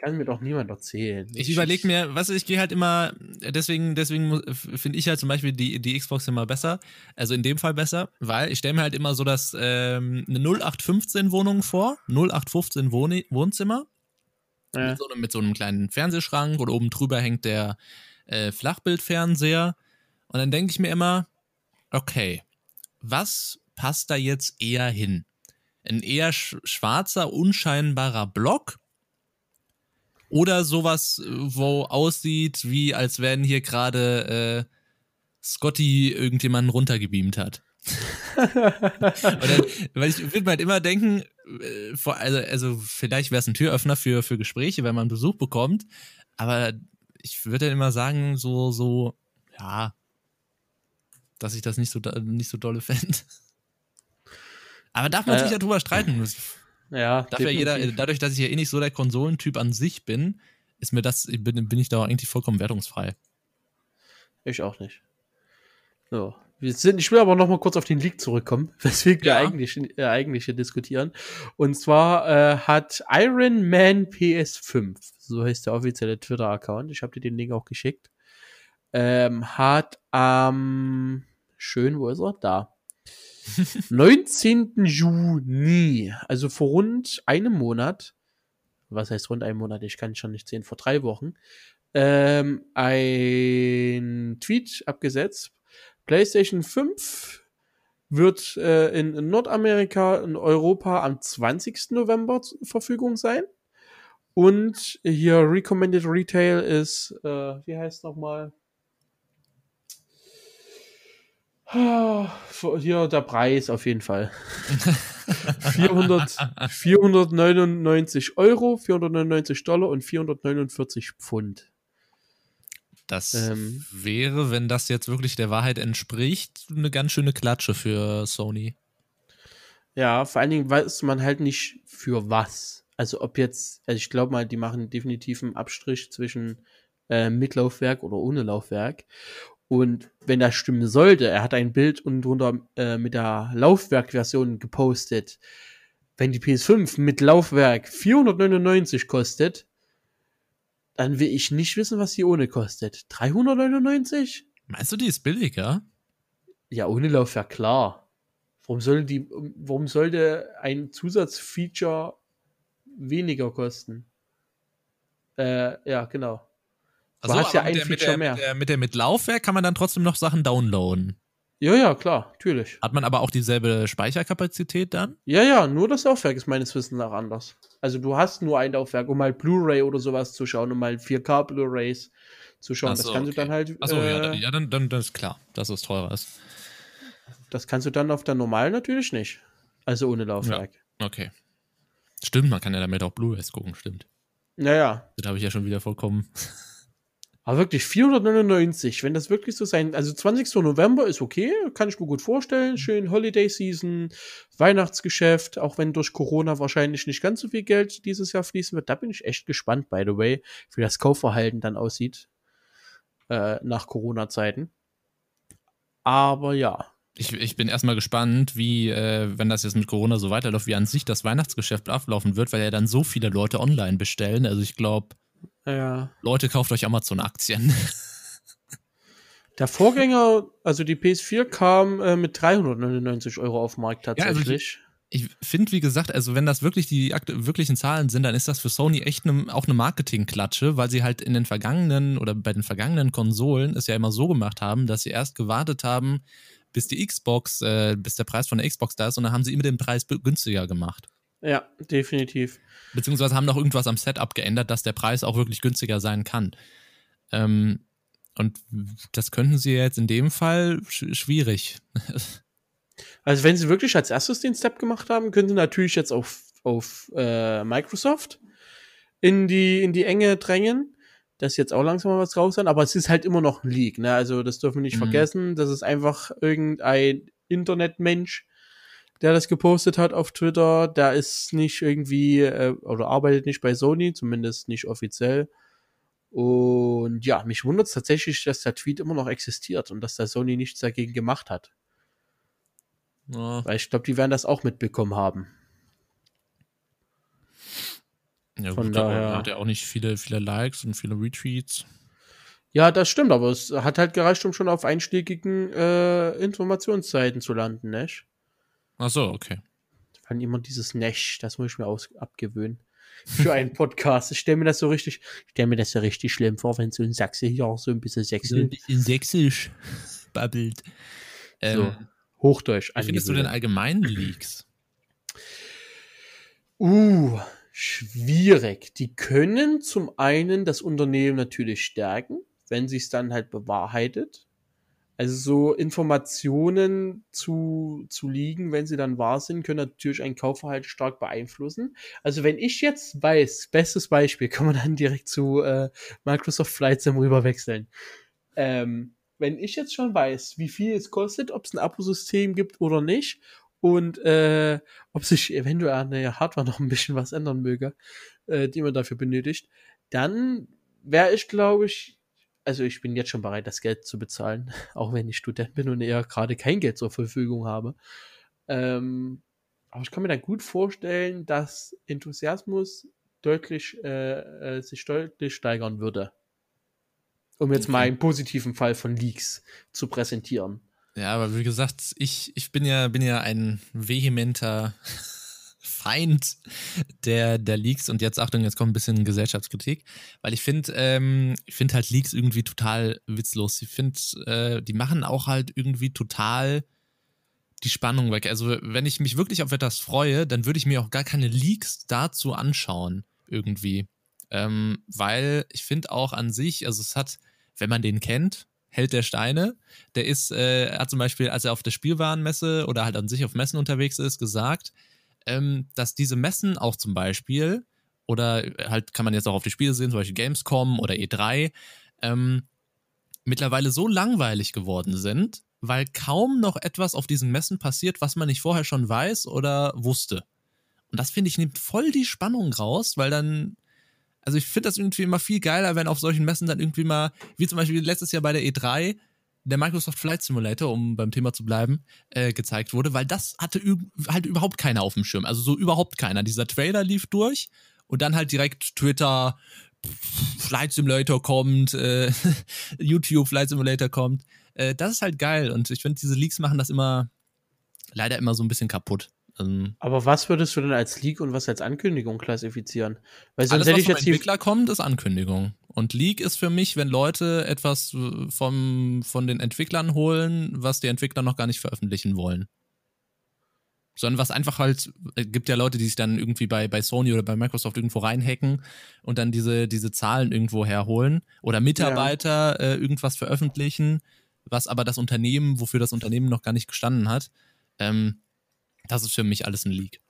kann mir doch niemand erzählen. Ich, ich überlege mir, was ich gehe halt immer, deswegen, deswegen finde ich halt zum Beispiel die, die Xbox immer besser, also in dem Fall besser, weil ich stelle mir halt immer so das ähm, eine 0815 Wohnung vor, 0815 Wohn Wohnzimmer ja. mit, so, mit, so, einem kleinen Fernsehschrank und oben drüber hängt der äh, Flachbildfernseher und dann denke ich mir immer, okay, was passt da jetzt eher hin? Ein eher schwarzer, unscheinbarer Block oder sowas, wo aussieht, wie als wenn hier gerade äh, Scotty irgendjemanden runtergebeamt hat. *laughs* Oder, weil ich würde mir halt immer denken, äh, also, also vielleicht wäre es ein Türöffner für, für Gespräche, wenn man Besuch bekommt, aber ich würde dann immer sagen, so, so, ja, dass ich das nicht so, nicht so dolle fände. Aber darf man äh, sich ja drüber streiten. Ja, Dafür jeder, dadurch, dass ich ja eh nicht so der Konsolentyp an sich bin, ist mir das, bin, bin ich da eigentlich vollkommen wertungsfrei. ich auch nicht. So. Wir sind, ich will aber noch mal kurz auf den Leak zurückkommen, *laughs* weswegen wir Ja. eigentlich, äh, eigentlich hier diskutieren. Und zwar äh, hat Iron Man PS5, so heißt der offizielle Twitter-Account, ich habe dir den Link auch geschickt, ähm, hat am, schön, wo ist er? Da. 19. Juni, also vor rund einem Monat, was heißt rund einem Monat, ich kann schon nicht sehen, vor drei Wochen, ähm, ein Tweet abgesetzt. PlayStation 5 wird äh, in, Nordamerika, in Europa am 20. November zur Verfügung sein. Und hier Recommended Retail ist, äh, wie heißt nochmal? Ah, Hier der Preis auf jeden Fall. *laughs* 400, 499 Euro, 499 Dollar und 449 Pfund. Das Ähm. wäre, wenn das jetzt wirklich der Wahrheit entspricht, eine ganz schöne Klatsche für Sony. Ja, vor allen Dingen weiß man halt nicht für was. Also ob jetzt, also ich glaube mal, die machen definitiv einen Abstrich zwischen äh, mit Laufwerk oder ohne Laufwerk. Und wenn das stimmen sollte, er hat ein Bild und drunter äh, mit der Laufwerkversion gepostet. Wenn die PS5 mit Laufwerk 499 kostet, dann will ich nicht wissen, was sie ohne kostet. 399? Meinst du, die ist billiger? Ja, ohne Laufwerk, klar. Warum soll die, warum sollte ein Zusatzfeature weniger kosten? Äh, ja, genau. Du hast ja aber ein Feature der, mehr. mit, der, mit der mit Laufwerk kann man dann trotzdem noch Sachen downloaden. Ja, ja, klar, natürlich. Hat man aber auch dieselbe Speicherkapazität dann? Ja, ja, nur das Laufwerk ist meines Wissens nach anders. Also du hast nur ein Laufwerk, um mal Blu-ray oder sowas zu schauen, um mal 4K Blu-rays zu schauen. So, das kannst okay. du dann halt, Achso, ja, äh, dann, ja dann, dann, dann ist klar, dass es teurer ist. das kannst du dann auf der normalen natürlich nicht. Also ohne Laufwerk. Okay. Stimmt, man kann ja damit auch Blu-rays gucken, stimmt. Naja, Da habe ich ja schon wieder vollkommen. Aber wirklich 499, wenn das wirklich so sein, also 20. November ist okay, kann ich mir gut vorstellen. Schön Holiday Season, Weihnachtsgeschäft, auch wenn durch Corona wahrscheinlich nicht ganz so viel Geld dieses Jahr fließen wird. Da bin ich echt gespannt, by the way, wie das Kaufverhalten dann aussieht äh, nach Corona-Zeiten. Aber ja, Ich, ich bin erstmal gespannt, wie, äh, wenn das jetzt mit Corona so weiterläuft, wie an sich das Weihnachtsgeschäft ablaufen wird, weil ja dann so viele Leute online bestellen. Also ich glaube, ja. Leute, kauft euch Amazon-Aktien. Der Vorgänger, also die PS4 kam äh, mit 399 Euro auf den Markt also die- tatsächlich. Ich finde, wie gesagt, also wenn das wirklich die wirklichen Zahlen sind, dann ist das für Sony echt ne, auch eine Marketingklatsche, weil sie halt in den vergangenen oder bei den vergangenen Konsolen es ja immer so gemacht haben, dass sie erst gewartet haben, bis die Xbox, äh, bis der Preis von der Xbox da ist und dann haben sie immer den Preis günstiger gemacht. Ja, definitiv. Beziehungsweise haben noch irgendwas am Setup geändert, dass der Preis auch wirklich günstiger sein kann. Ähm, und das könnten sie jetzt in dem Fall sch schwierig. *laughs* Also wenn sie wirklich als erstes den Step gemacht haben, können sie natürlich jetzt auf, auf äh, Microsoft in die, in die Enge drängen. Das ist jetzt auch langsam mal was raus sein, aber es ist halt immer noch ein Leak, ne? Also das dürfen wir nicht Mhm. vergessen. Das ist einfach irgendein Internetmensch, der das gepostet hat auf Twitter. Der ist nicht irgendwie äh, oder arbeitet nicht bei Sony, zumindest nicht offiziell. Und ja, mich wundert es tatsächlich, dass der Tweet immer noch existiert und dass der Sony nichts dagegen gemacht hat. Ja, Weil ich glaube, die werden das auch mitbekommen haben. ja Von gut, daher- er hat ja auch nicht viele, viele Likes und viele Retweets. Ja, das stimmt, aber es hat halt gereicht, um schon auf einschlägigen äh, Informationsseiten zu landen, nicht? Ach so, okay. Wann immer dieses Nesch, das muss ich mir aus abgewöhnen. Für einen Podcast. Ich stelle mir das so richtig, ich stelle mir das so richtig schlimm vor, wenn so ein Sachse hier auch so ein bisschen Sächsisch, in Sächsisch babbelt. Ähm, So, Hochdeutsch Wie findest du denn allgemein Leaks? Uh, schwierig. Die können zum einen das Unternehmen natürlich stärken, wenn sie es dann halt bewahrheitet. Also so Informationen zu, zu liegen, wenn sie dann wahr sind, können natürlich ein Kaufverhalten stark beeinflussen. Also wenn ich jetzt weiß, bestes Beispiel, *laughs* kann man dann direkt zu äh, Microsoft Flight Sim rüberwechseln. Ähm, wenn ich jetzt schon weiß, wie viel es kostet, ob es ein Abosystem gibt oder nicht und äh, ob sich eventuell an der Hardware noch ein bisschen was ändern möge, äh, die man dafür benötigt, dann wäre ich, glaube ich, also ich bin jetzt schon bereit, das Geld zu bezahlen, *laughs* auch wenn ich Student bin und eher gerade kein Geld zur Verfügung habe. Ähm, aber ich kann mir dann gut vorstellen, dass Enthusiasmus deutlich, äh, äh, sich deutlich steigern würde. Um jetzt okay. mal einen positiven Fall von Leaks zu präsentieren. Ja, aber wie gesagt, ich, ich bin ja, bin ja ein vehementer Feind der, der Leaks und jetzt Achtung, jetzt kommt ein bisschen Gesellschaftskritik, weil ich finde, ähm, ich finde halt Leaks irgendwie total witzlos. Ich finde, äh, die machen auch halt irgendwie total die Spannung weg. Also wenn ich mich wirklich auf etwas freue, dann würde ich mir auch gar keine Leaks dazu anschauen irgendwie, ähm, weil ich finde auch an sich, also es hat, wenn man den kennt, Held der Steine, der ist, äh, hat zum Beispiel, als er auf der Spielwarenmesse oder halt an sich auf Messen unterwegs ist, gesagt, ähm, dass diese Messen auch zum Beispiel, oder halt kann man jetzt auch auf die Spiele sehen, zum Beispiel Gamescom oder E3, ähm, mittlerweile so langweilig geworden sind, weil kaum noch etwas auf diesen Messen passiert, was man nicht vorher schon weiß oder wusste. Und das finde ich nimmt voll die Spannung raus, weil dann, also ich finde das irgendwie immer viel geiler, wenn auf solchen Messen dann irgendwie mal, wie zum Beispiel letztes Jahr bei der E3, der Microsoft Flight Simulator, um beim Thema zu bleiben, äh, gezeigt wurde, weil das hatte halt überhaupt keiner auf dem Schirm. Also so überhaupt keiner. Dieser Trailer lief durch und dann halt direkt Twitter, Flight Simulator kommt, äh, *laughs* YouTube Flight Simulator kommt. Äh, das ist halt geil und ich finde, diese Leaks machen das immer leider immer so ein bisschen kaputt. Ähm, Aber was würdest du denn als Leak und was als Ankündigung klassifizieren? Weil sonst alles, hätte ich was vom Entwickler kommt, ist Ankündigung. Und Leak ist für mich, wenn Leute etwas äh, vom, von den Entwicklern holen, was die Entwickler noch gar nicht veröffentlichen wollen. Sondern was einfach halt, es äh, gibt ja Leute, die sich dann irgendwie bei, bei Sony oder bei Microsoft irgendwo reinhacken und dann diese, diese Zahlen irgendwo herholen. Oder Mitarbeiter ja. äh, irgendwas veröffentlichen, was aber das Unternehmen, wofür das Unternehmen noch gar nicht gestanden hat. Ähm, das ist für mich alles ein Leak.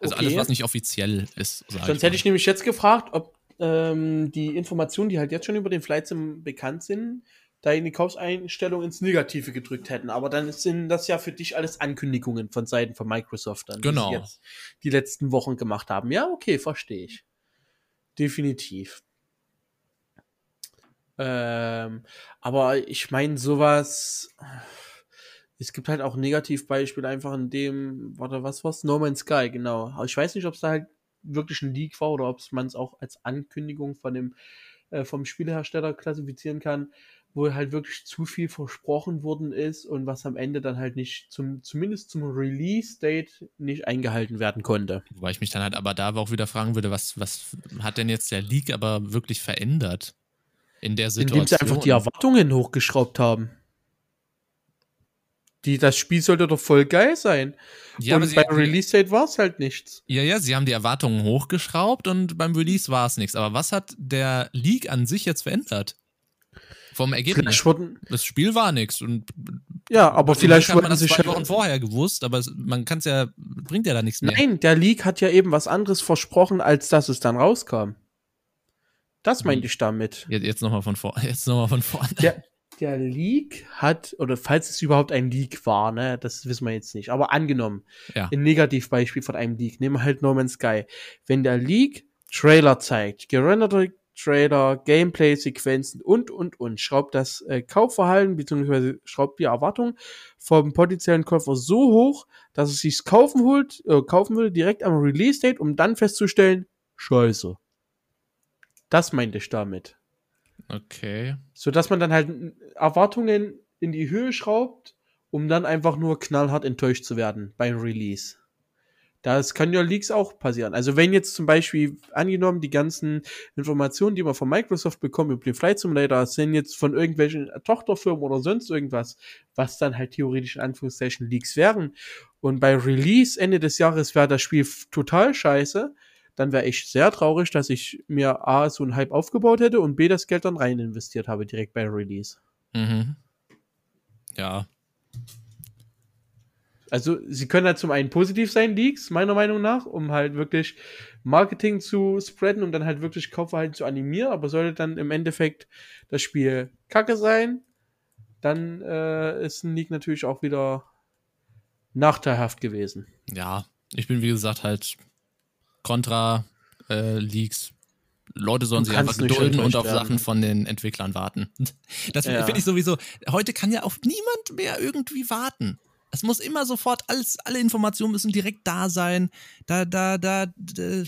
Also okay. alles, was nicht offiziell ist. Sonst hätte ich nämlich jetzt gefragt, ob ähm, die Informationen, die halt jetzt schon über den Flight Sim bekannt sind, da in die Kaufseinstellung ins Negative gedrückt hätten. Aber dann sind das ja für dich alles Ankündigungen von Seiten von Microsoft dann, genau. die jetzt die letzten Wochen gemacht haben. Ja, okay, verstehe ich. Definitiv. Ähm, aber ich meine, sowas es gibt halt auch Negativbeispiele einfach in dem, warte, was war's? No Man's Sky, genau. Aber ich weiß nicht, ob es da halt wirklich ein Leak war oder ob man es auch als Ankündigung von dem, äh, vom Spielehersteller klassifizieren kann, wo halt wirklich zu viel versprochen worden ist und was am Ende dann halt nicht zum, zumindest zum Release-Date nicht eingehalten werden konnte. Wobei ich mich dann halt aber da auch wieder fragen würde, was, was hat denn jetzt der Leak aber wirklich verändert? In der Situation. Indem sie einfach die Erwartungen hochgeschraubt haben. Die, das Spiel sollte doch voll geil sein. Ja, und beim Release-Date war es halt nichts. Ja, ja, sie haben die Erwartungen hochgeschraubt und beim Release war es nichts. Aber was hat der Leak an sich jetzt verändert? Vom Ergebnis. Wurden, das Spiel war nichts. ja, aber vielleicht hat man das zwei Wochen vorher gewusst, aber man kann es ja, bringt ja da nichts mehr. Nein, der Leak hat ja eben was anderes versprochen, als dass es dann rauskam. Das meinte hm. ich damit. Jetzt, jetzt nochmal *laughs* von vorne. Jetzt noch von vorne. Der, der Leak hat, oder falls es überhaupt ein Leak war, ne, das wissen wir jetzt nicht, aber angenommen, ja. ein Negativbeispiel von einem Leak, nehmen wir halt No Man's Sky. Wenn der Leak Trailer zeigt, gerenderte Trailer, Gameplay-Sequenzen und, und, und, schraubt das äh, Kaufverhalten bzw. schraubt die Erwartung vom potenziellen Käufer so hoch, dass es sich kaufen holt, äh, kaufen würde direkt am Release-Date, um dann festzustellen, scheiße. Das meinte ich damit. Okay. So dass man dann halt Erwartungen in die Höhe schraubt, um dann einfach nur knallhart enttäuscht zu werden beim Release. Das kann ja Leaks auch passieren. Also wenn jetzt zum Beispiel angenommen die ganzen Informationen, die man von Microsoft bekommt über den Flight Simulator, sind jetzt von irgendwelchen Tochterfirmen oder sonst irgendwas, was dann halt theoretisch in Anführungszeichen Leaks wären. Und bei Release Ende des Jahres wäre das Spiel total scheiße dann wäre ich sehr traurig, dass ich mir A, so einen Hype aufgebaut hätte und B, das Geld dann rein investiert habe, direkt bei Release. Mhm. Ja. Also, sie können halt zum einen positiv sein, Leaks, meiner Meinung nach, um halt wirklich Marketing zu spreaden und dann halt wirklich Kaufverhalten zu animieren, aber sollte dann im Endeffekt das Spiel kacke sein, dann äh, ist ein Leak natürlich auch wieder nachteilhaft gewesen. Ja, ich bin wie gesagt halt Contra äh, Leaks Leute sollen Du sich einfach gedulden und auf. Sachen von den Entwicklern warten. *laughs* Das Ja. finde ich sowieso. Heute kann ja auf niemand mehr irgendwie warten. Es muss immer sofort alles, alle Informationen müssen direkt da sein. Da, da, da, da,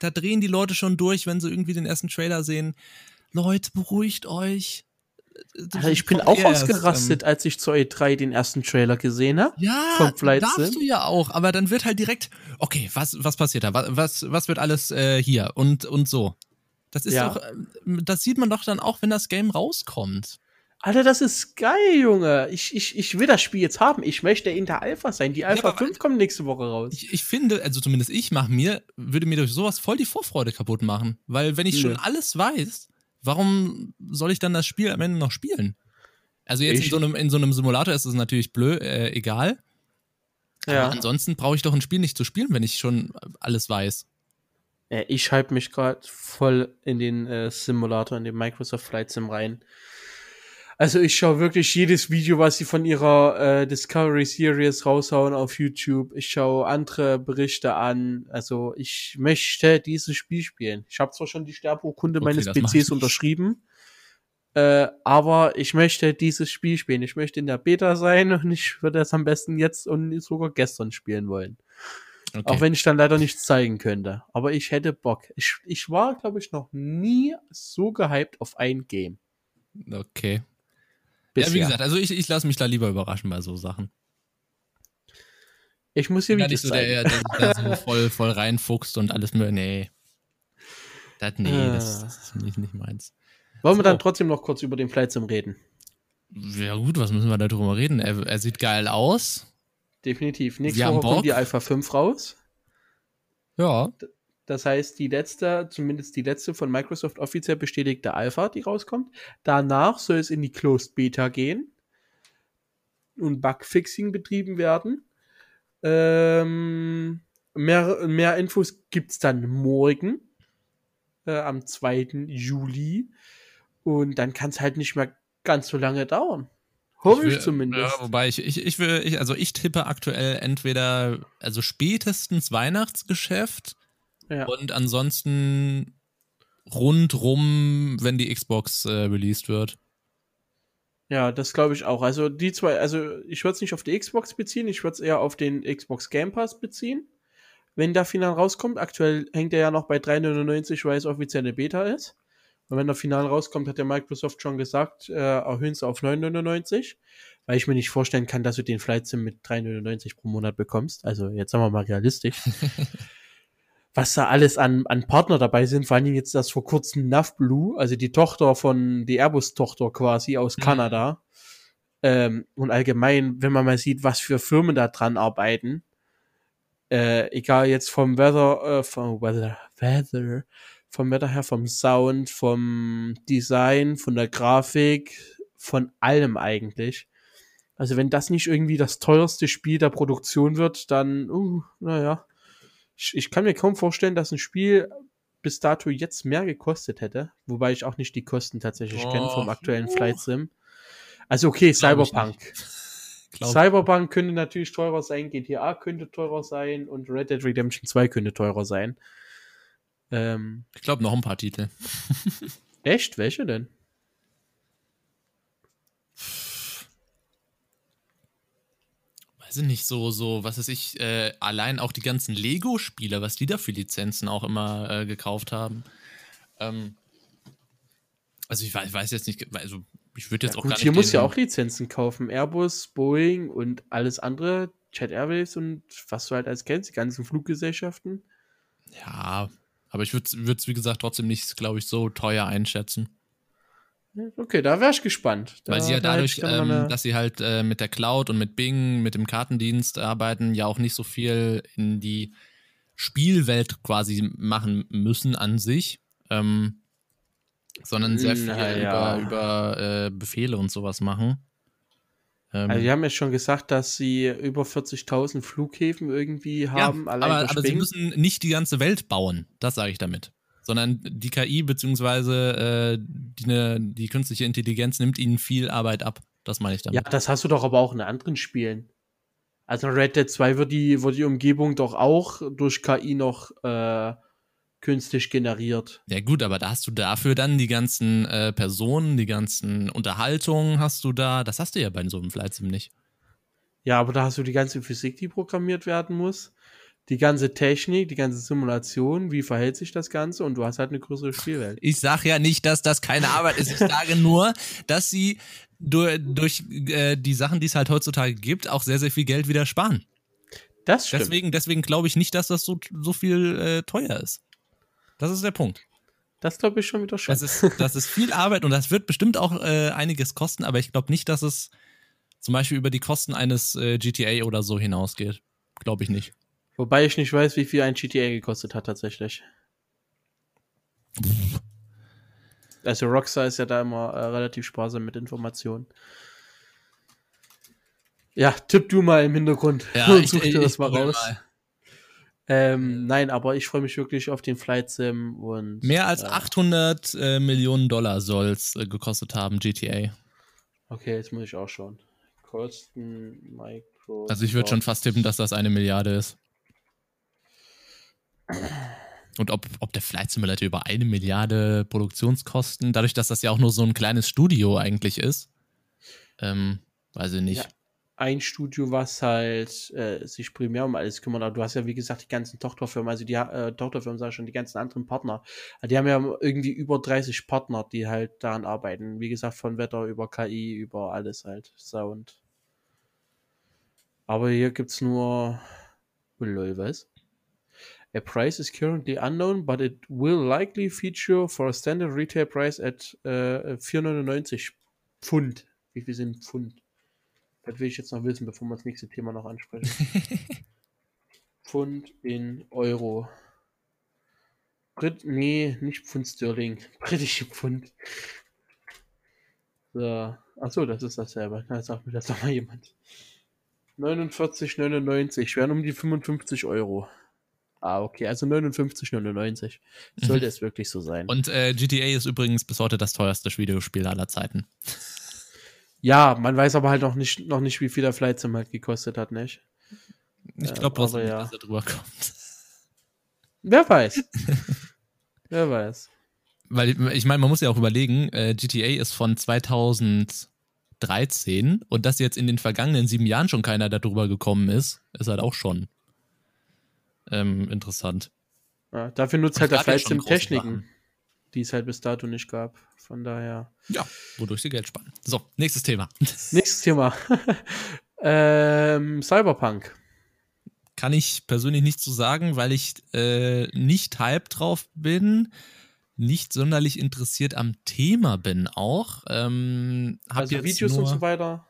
da drehen die Leute schon durch, wenn sie irgendwie den ersten Trailer sehen. Leute, beruhigt euch. Also ich bin auch erst, ausgerastet, als ich zur E3 den ersten Trailer gesehen habe. Ja, vom Flight darfst Sim. du ja auch, aber dann wird halt direkt, okay, was, was passiert da? Was, was, wird alles äh, hier und, und so? Das ist Ja. doch, äh, das sieht man doch dann auch, wenn das Game rauskommt. Alter, das ist geil, Junge. Ich, ich, ich will das Spiel jetzt haben. Ich möchte in der Alpha sein. Die Alpha aber 5 kommt nächste Woche raus. Ich, ich finde, also zumindest ich mache mir, würde mir durch sowas voll die Vorfreude kaputt machen. Weil wenn ich schon Nö. alles weiß, warum soll ich dann das Spiel am Ende noch spielen? Also jetzt in so, einem, in so einem Simulator ist es natürlich blöd, äh, egal. ja. Aber ansonsten brauche ich doch ein Spiel nicht zu spielen, wenn ich schon alles weiß. Ja, ich halte mich gerade voll in den äh, Simulator, in den Microsoft Flight Sim rein. Also ich schaue wirklich jedes Video, was sie von ihrer äh, Discovery Series raushauen auf YouTube. Ich schaue andere Berichte an. Also ich möchte dieses Spiel spielen. Ich habe zwar schon die Sterbeurkunde Okay, meines PCs unterschrieben, äh, aber ich möchte dieses Spiel spielen. Ich möchte in der Beta sein und ich würde es am besten jetzt und sogar gestern spielen wollen. Okay. Auch wenn ich dann leider nichts zeigen könnte. Aber ich hätte Bock. Ich, ich war, glaube ich, noch nie so gehypt auf ein Game. okay. Bisher. Ja, wie gesagt, also ich, ich lasse mich da lieber überraschen bei so Sachen. ich muss da Videos nicht so der, der da so *laughs* voll, voll reinfuchst und alles nur, nee. Das, nee, das, Ah. das ist nicht, nicht meins. Wollen wir so. dann trotzdem noch kurz über den Flight Sim reden? Ja gut, was müssen wir da drüber reden? Er, er sieht geil aus. Definitiv. Nächste Wir Woche kommt die Alpha 5 raus. Ja. Das heißt, die letzte, zumindest die letzte von Microsoft offiziell bestätigte Alpha, die rauskommt. Danach soll es in die Closed Beta gehen und Bugfixing betrieben werden. Ähm, mehr, mehr Infos gibt's dann morgen, äh, am 2. Juli. Und dann kann es halt nicht mehr ganz so lange dauern. Hoffe ich, zumindest. Ja, wobei ich, ich, ich will, ich, also ich tippe aktuell entweder, also spätestens Weihnachtsgeschäft Ja. und ansonsten rundrum, wenn die Xbox äh, released wird. Ja, das glaube ich auch. Also die zwei, also ich würde es nicht auf die Xbox beziehen, ich würde es eher auf den Xbox Game Pass beziehen. Wenn der final rauskommt, aktuell hängt er ja noch bei 3,99, weil es offizielle Beta ist. Und wenn der final rauskommt, hat der Microsoft schon gesagt, äh, erhöhen sie auf 9,99. Weil ich mir nicht vorstellen kann, dass du den Flight Sim mit 3,99 pro Monat bekommst. Also jetzt sagen wir mal realistisch. *laughs* Was da alles an, an Partner dabei sind, vor allem jetzt das vor kurzem NavBlue, also die Tochter von, die Airbus-Tochter quasi aus Mhm. Kanada. Ähm, und allgemein, wenn man mal sieht, was für Firmen da dran arbeiten, äh, egal jetzt vom Weather, äh, vom Weather, Weather, vom Wetter her, vom Sound, vom Design, von der Grafik, von allem eigentlich. Also wenn das nicht irgendwie das teuerste Spiel der Produktion wird, dann, uh, naja. Ich, ich kann mir kaum vorstellen, dass ein Spiel bis dato jetzt mehr gekostet hätte, wobei ich auch nicht die Kosten tatsächlich kenne vom aktuellen. Flight Sim. Also okay, Glaub Cyberpunk. *laughs* Cyberpunk könnte natürlich teurer sein, GTA könnte teurer sein und Red Dead Redemption 2 könnte teurer sein. Ähm, Ich glaube noch ein paar Titel. *laughs* echt? Welche denn? Weiß ich nicht, so, so, was weiß ich, äh, allein auch die ganzen Lego-Spiele, was die da für Lizenzen auch immer äh, gekauft haben. Ähm, also ich weiß, ich weiß jetzt nicht, also ich würde jetzt Ja, auch gut, gar nicht. hier muss ja auch Lizenzen kaufen. Airbus, Boeing und alles andere, Jet Airways und was du halt als kennst, die ganzen Fluggesellschaften. Ja, aber ich würde es, wie gesagt, trotzdem nicht, glaube ich, so teuer einschätzen. Ja, Okay, da wäre ich gespannt. Da, Weil sie ja dadurch, ähm, dass sie halt äh, mit der Cloud und mit Bing, mit dem Kartendienst arbeiten, ja auch nicht so viel in die Spielwelt quasi machen müssen an sich, ähm, sondern sehr viel Na ja. über, über äh, Befehle und sowas machen. Ähm, Also, die haben ja schon gesagt, dass sie über 40.000 Flughäfen irgendwie ja, haben. allein aber, aber sie müssen nicht die ganze Welt bauen, das sage ich damit. Sondern die KI beziehungsweise äh, die, ne, die künstliche Intelligenz nimmt ihnen viel Arbeit ab. Das meine ich damit. Ja, das hast du doch aber auch in anderen Spielen. Also in Red Dead 2 wird die, wird die Umgebung doch auch durch KI noch äh, künstlich generiert. Ja gut, aber da hast du dafür dann die ganzen äh, Personen, die ganzen Unterhaltungen hast du da. Das hast du ja bei so einem Flight Sim nicht. Ja, aber da hast du die ganze Physik, die programmiert werden muss, die ganze Technik, die ganze Simulation, wie verhält sich das Ganze und du hast halt eine größere Spielwelt. Ich sag ja nicht, dass das keine Arbeit ist. Ich sage nur, dass sie durch, durch äh, die Sachen, die es halt heutzutage gibt, auch sehr, sehr viel Geld wieder sparen. Das stimmt. Deswegen, deswegen glaube ich nicht, dass das so, so viel äh, teuer ist. Das ist der Punkt. Das glaube ich schon wieder schon. Das ist, das ist viel Arbeit und das wird bestimmt auch äh, einiges kosten, aber ich glaube nicht, dass es zum Beispiel über die Kosten eines äh, GTA oder so hinausgeht. Glaube ich nicht. Wobei ich nicht weiß, wie viel ein GTA gekostet hat tatsächlich. Also Rockstar ist ja da immer äh, relativ sparsam mit Informationen. Ja, tipp du mal im Hintergrund Ja, *laughs* und such dir das mal raus. mal. Ähm, nein, aber ich freue mich wirklich auf den Flight Sim und Mehr als äh, 800 äh, Millionen Dollar soll es äh, gekostet haben, GTA. Okay, jetzt muss ich auch schauen. Kosten Micro. Also ich würde schon fast tippen, dass das eine Milliarde ist. Und ob, ob der Flight Simulator über eine Milliarde Produktionskosten, dadurch, dass das ja auch nur so ein kleines Studio eigentlich ist, ähm, weiß ich nicht. Ja. ein Studio, was halt äh, sich primär um alles kümmert. Aber du hast ja, wie gesagt, die ganzen Tochterfirmen, also die äh, Tochterfirmen, sag ich schon, die ganzen anderen Partner. Die haben ja irgendwie über 30 Partner, die halt daran arbeiten. Wie gesagt, von Wetter über KI, über alles halt. Sound. Aber hier gibt's nur. Lol, was? A price is currently unknown, but it will likely feature for a standard retail price at äh, 4,99 Pfund. Wie viel sind Pfund? Das will ich jetzt noch wissen, bevor wir das nächste Thema noch ansprechen. *laughs* Pfund in Euro. Brit, nee, nicht Pfund Sterling. Britische Pfund. So. Achso, das ist dasselbe. Na, sagt mir das doch mal jemand. 49,99 wären um die 55 Euro. Ah, okay, also 59,99. Sollte es wirklich so sein. Und äh, GTA ist übrigens bis heute das teuerste Videospiel aller Zeiten. ja, man weiß aber halt noch nicht, noch nicht, wie viel der Flight Sim halt gekostet hat, nicht? Ich Ja, glaube nicht, ja. dass er drüber kommt. Wer weiß. *laughs* Wer weiß. Weil ich meine, man muss ja auch überlegen, äh, GTA ist von 2013 und dass jetzt in den vergangenen sieben Jahren schon keiner darüber gekommen ist, ist halt auch schon ähm, interessant. Ja, dafür nutzt halt der gab ja Flight schon Sim große Techniken, Sachen. die es halt bis dato nicht gab. Von daher. Ja, wodurch sie Geld sparen. So, nächstes Thema. *laughs* Nächstes Thema. *laughs* ähm, Cyberpunk. Kann ich persönlich nicht zu sagen, weil ich äh, nicht hype drauf bin, nicht sonderlich interessiert am Thema bin auch. Ähm, Also Videos und so weiter.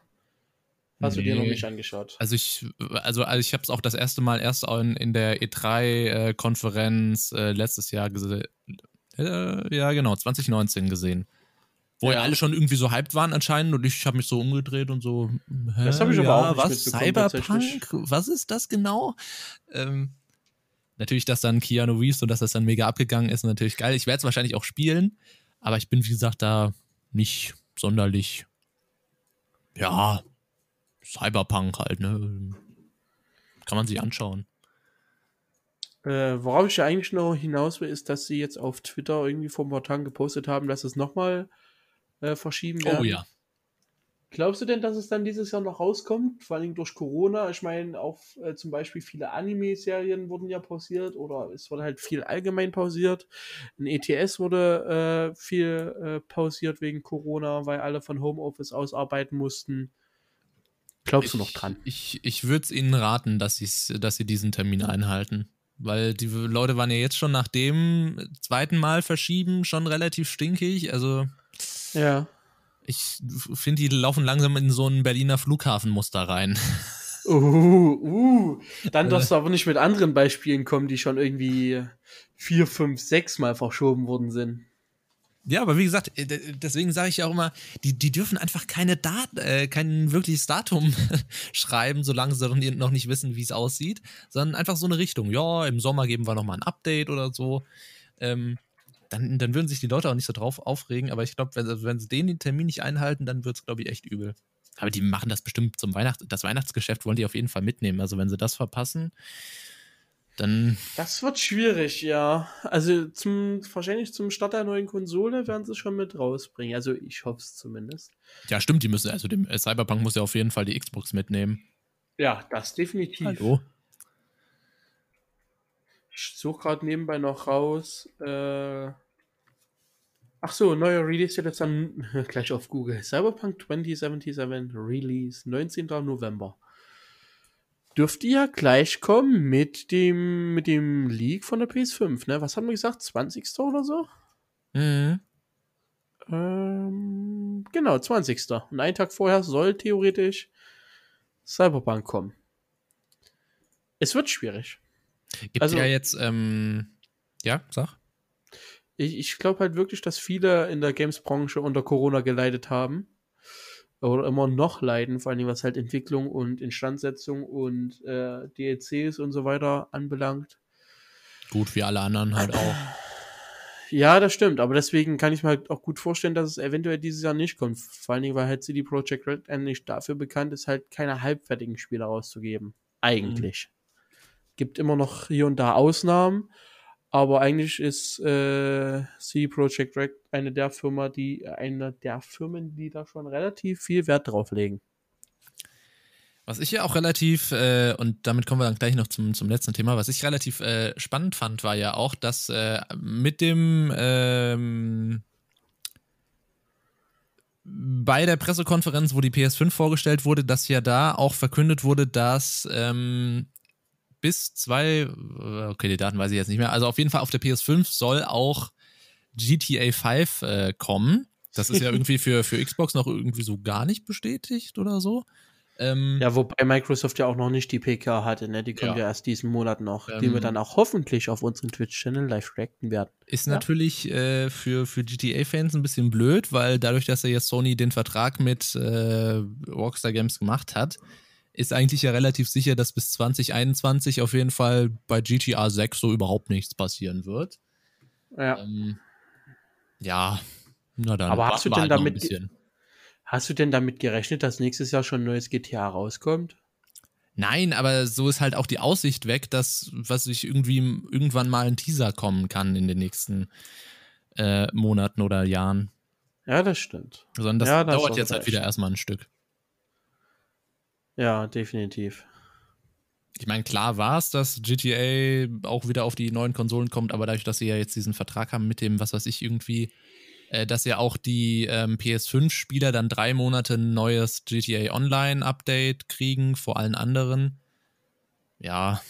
Hast du dir noch Nee. nicht angeschaut? Also ich, also, also ich habe es auch das erste Mal erst in, in der E3-Konferenz äh, letztes Jahr gesehen. Äh, ja, genau, 2019 gesehen. Wo ja Ja. alle schon irgendwie so hyped waren anscheinend und ich habe mich so umgedreht und so. Hä, Das hab ich aber ja, auch was? Cyberpunk? Was ist das genau? Ähm, natürlich, dass dann Keanu Reeves und dass das dann mega abgegangen ist, natürlich geil. Ich werde es wahrscheinlich auch spielen, aber ich bin, wie gesagt, da nicht sonderlich. Ja, Cyberpunk halt, ne? Kann man sich anschauen. Äh, worauf ich ja eigentlich noch hinaus will, ist, dass sie jetzt auf Twitter irgendwie vor ein paar Tagen gepostet haben, dass es nochmal äh, verschieben werden. Oh ja. Glaubst du denn, dass es dann dieses Jahr noch rauskommt? Vor allem durch Corona. Ich meine, auch äh, zum Beispiel viele Anime-Serien wurden ja pausiert oder es wurde halt viel allgemein pausiert. Ein ETS wurde äh, viel äh, pausiert wegen Corona, weil alle von Homeoffice aus arbeiten mussten. Glaubst du noch dran? Ich, ich würde es Ihnen raten, dass, dass Sie diesen Termin einhalten. Weil die Leute waren ja jetzt schon nach dem zweiten Mal verschieben schon relativ stinkig. Also Ja. ich finde, die laufen langsam in so ein Berliner Flughafenmuster rein. Uh, uh. Dann darfst du aber nicht mit anderen Beispielen kommen, die schon irgendwie vier, fünf, sechs Mal verschoben worden sind. Ja, aber wie gesagt, äh, deswegen sage ich ja auch immer, die, die dürfen einfach keine Dat äh, kein wirkliches Datum *laughs* schreiben, solange sie noch nicht wissen, wie es aussieht, sondern einfach so eine Richtung. Ja, im Sommer geben wir nochmal ein Update oder so. Ähm, dann, dann würden sich die Leute auch nicht so drauf aufregen, aber ich glaube, wenn, wenn sie den Termin nicht einhalten, dann wird es, glaube ich, echt übel. Aber die machen das bestimmt zum Weihnachts-, das Weihnachtsgeschäft wollen die auf jeden Fall mitnehmen. Also wenn sie das verpassen, Dann. Das wird schwierig, ja. Also zum wahrscheinlich zum Start der neuen Konsole werden sie schon mit rausbringen. Also ich hoffe es zumindest. Ja, stimmt, die müssen, also dem äh, Cyberpunk muss ja auf jeden Fall die Xbox mitnehmen. Ja, das definitiv. Hallo. Ich suche gerade nebenbei noch raus. Äh Ach so, neuer Release jetzt dann *laughs* gleich auf Google. Cyberpunk 2077 Release 19. November. Dürfte ja gleich kommen mit dem, mit dem Leak von der PS5, ne? Was haben wir gesagt? 20. oder so? Mhm. Ähm, genau, 20. Und einen Tag vorher soll theoretisch Cyberpunk kommen. Es wird schwierig. Gibt Also- ja jetzt, ähm, ja, sag. Ich, ich glaube halt wirklich, dass viele in der Games-Branche unter Corona geleidet haben. Oder immer noch leiden, vor allem was halt Entwicklung und Instandsetzung und äh, DLCs und so weiter anbelangt. Gut, wie alle anderen halt auch. *clears throat* Ja, das stimmt, aber deswegen kann ich mir halt auch gut vorstellen, dass es eventuell dieses Jahr nicht kommt. Vor allen Dingen, weil halt CD Projekt Red eigentlich dafür bekannt ist, halt keine halbfertigen Spiele rauszugeben. Eigentlich. Gibt immer noch hier und da Ausnahmen, aber eigentlich ist äh, CD Projekt Red eine der Firma, die eine der Firmen, die da schon relativ viel Wert drauf legen. Was ich ja auch relativ, äh, und damit kommen wir dann gleich noch zum, zum letzten Thema, was ich relativ äh, spannend fand, war ja auch, dass äh, mit dem ähm, bei der Pressekonferenz, wo die PS5 vorgestellt wurde, dass ja da auch verkündet wurde, dass ähm, bis zwei, äh, okay, die Daten weiß ich jetzt nicht mehr, also auf jeden Fall auf der PS5 soll auch GTA 5 äh, kommen. Das ist ja *laughs* irgendwie für, für Xbox noch irgendwie so gar nicht bestätigt oder so. Ähm, Ja, wobei Microsoft ja auch noch nicht die PK hatte, ne? Die kommt Ja. ja, erst diesen Monat noch, die Ähm, wir dann auch hoffentlich auf unserem Twitch-Channel live reacten werden. Ist Ja. natürlich äh, für, für GTA-Fans ein bisschen blöd, weil dadurch, dass ja jetzt Sony den Vertrag mit äh, Rockstar Games gemacht hat, ist eigentlich ja relativ sicher, dass bis 2021 auf jeden Fall bei GTA 6 so überhaupt nichts passieren wird. Ja. Ähm, ja, na dann. Aber hast du denn halt damit. Hast du denn damit gerechnet, dass nächstes Jahr schon ein neues GTA rauskommt? Nein, aber so ist halt auch die Aussicht weg, dass was ich irgendwie irgendwann mal ein Teaser kommen kann in den nächsten äh, Monaten oder Jahren. Ja, das stimmt. Sondern das Ja, da hast dauert jetzt halt recht. wieder erstmal ein Stück. Ja, definitiv. Ich meine, klar war es, dass GTA auch wieder auf die neuen Konsolen kommt, aber dadurch, dass sie ja jetzt diesen Vertrag haben mit dem, was weiß ich, irgendwie, äh, dass ja auch die ähm, PS5-Spieler dann drei Monate ein neues GTA Online-Update kriegen vor allen anderen. Ja,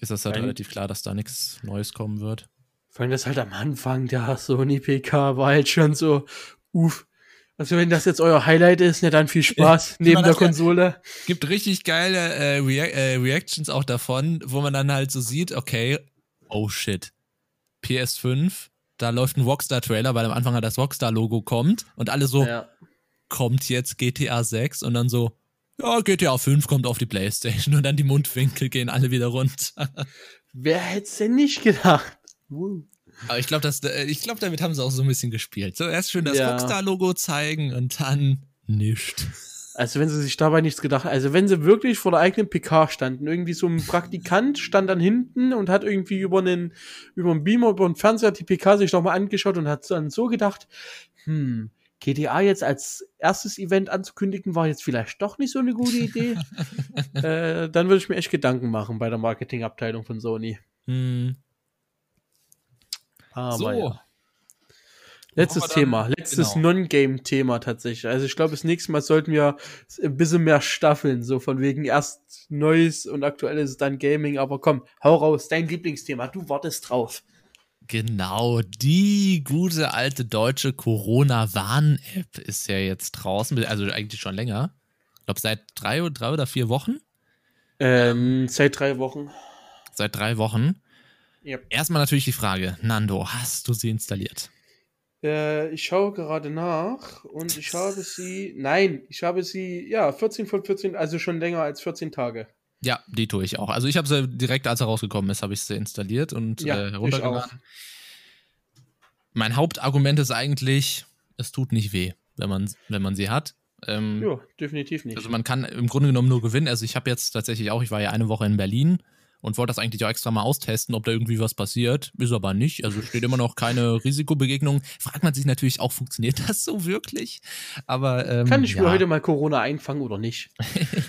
ist das halt Ein- relativ klar, dass da nichts Neues kommen wird. Vor allem das halt am Anfang der Sony PK war halt schon so, uff. Also wenn das jetzt euer Highlight ist, ne, dann viel Spaß *laughs* neben der hat ja- Konsole. Gibt richtig geile äh, Rea äh, Reactions auch davon, wo man dann halt so sieht, okay, oh shit, PS5, da läuft ein Rockstar-Trailer, weil am Anfang halt das Rockstar-Logo kommt und alle so, Ja. kommt jetzt GTA 6 und dann so, ja, GTA 5 kommt auf die Playstation und dann die Mundwinkel gehen alle wieder runter. Wer hätte es denn nicht gedacht? Uh. Aber ich glaube, äh, ich glaube, damit haben sie auch so ein bisschen gespielt. So erst schön das Ja. Rockstar-Logo zeigen und dann nischt. Also wenn sie sich dabei nichts gedacht also wenn sie wirklich vor der eigenen PK standen, irgendwie so ein Praktikant stand dann hinten und hat irgendwie über einen, über einen Beamer, über einen Fernseher die PK sich nochmal angeschaut und hat dann so gedacht, hm, GTA jetzt als erstes Event anzukündigen, war jetzt vielleicht doch nicht so eine gute Idee. *laughs* äh, dann würde ich mir echt Gedanken machen bei der Marketingabteilung von Sony. Hm. Aber so, ja. Letztes dann- Thema, letztes genau. Non-Game-Thema tatsächlich. Also ich glaube, das nächste Mal sollten wir ein bisschen mehr staffeln, so von wegen erst Neues und aktuelles, dann Gaming. Aber komm, hau raus, dein Lieblingsthema, du wartest drauf. Genau, die gute alte deutsche Corona-Warn-App ist ja jetzt draußen, also eigentlich schon länger. Ich glaube, seit drei, oder- drei oder vier Wochen. Ähm, seit drei Wochen. Seit drei Wochen. Yep. Erstmal natürlich die Frage, Nando, hast du sie installiert? Äh, ich schaue gerade nach und ich habe sie, nein, ich habe sie, ja, 14 von 14, also schon länger als 14 Tage. Ja, die tue ich auch. Also ich habe sie direkt, als er rausgekommen ist, habe ich sie installiert und Ja, äh, heruntergeladen. Mein Hauptargument ist eigentlich, es tut nicht weh, wenn man, wenn man sie hat. Ähm, Ja, definitiv nicht. Also man kann im Grunde genommen nur gewinnen. Also ich habe jetzt tatsächlich auch, ich war ja eine Woche in Berlin und wollte das eigentlich auch extra mal austesten, ob da irgendwie was passiert. Ist aber nicht. Also steht immer noch keine Risikobegegnung. Fragt man sich natürlich auch, funktioniert das so wirklich? Aber ähm, kann ich ja. mir heute mal Corona einfangen oder nicht?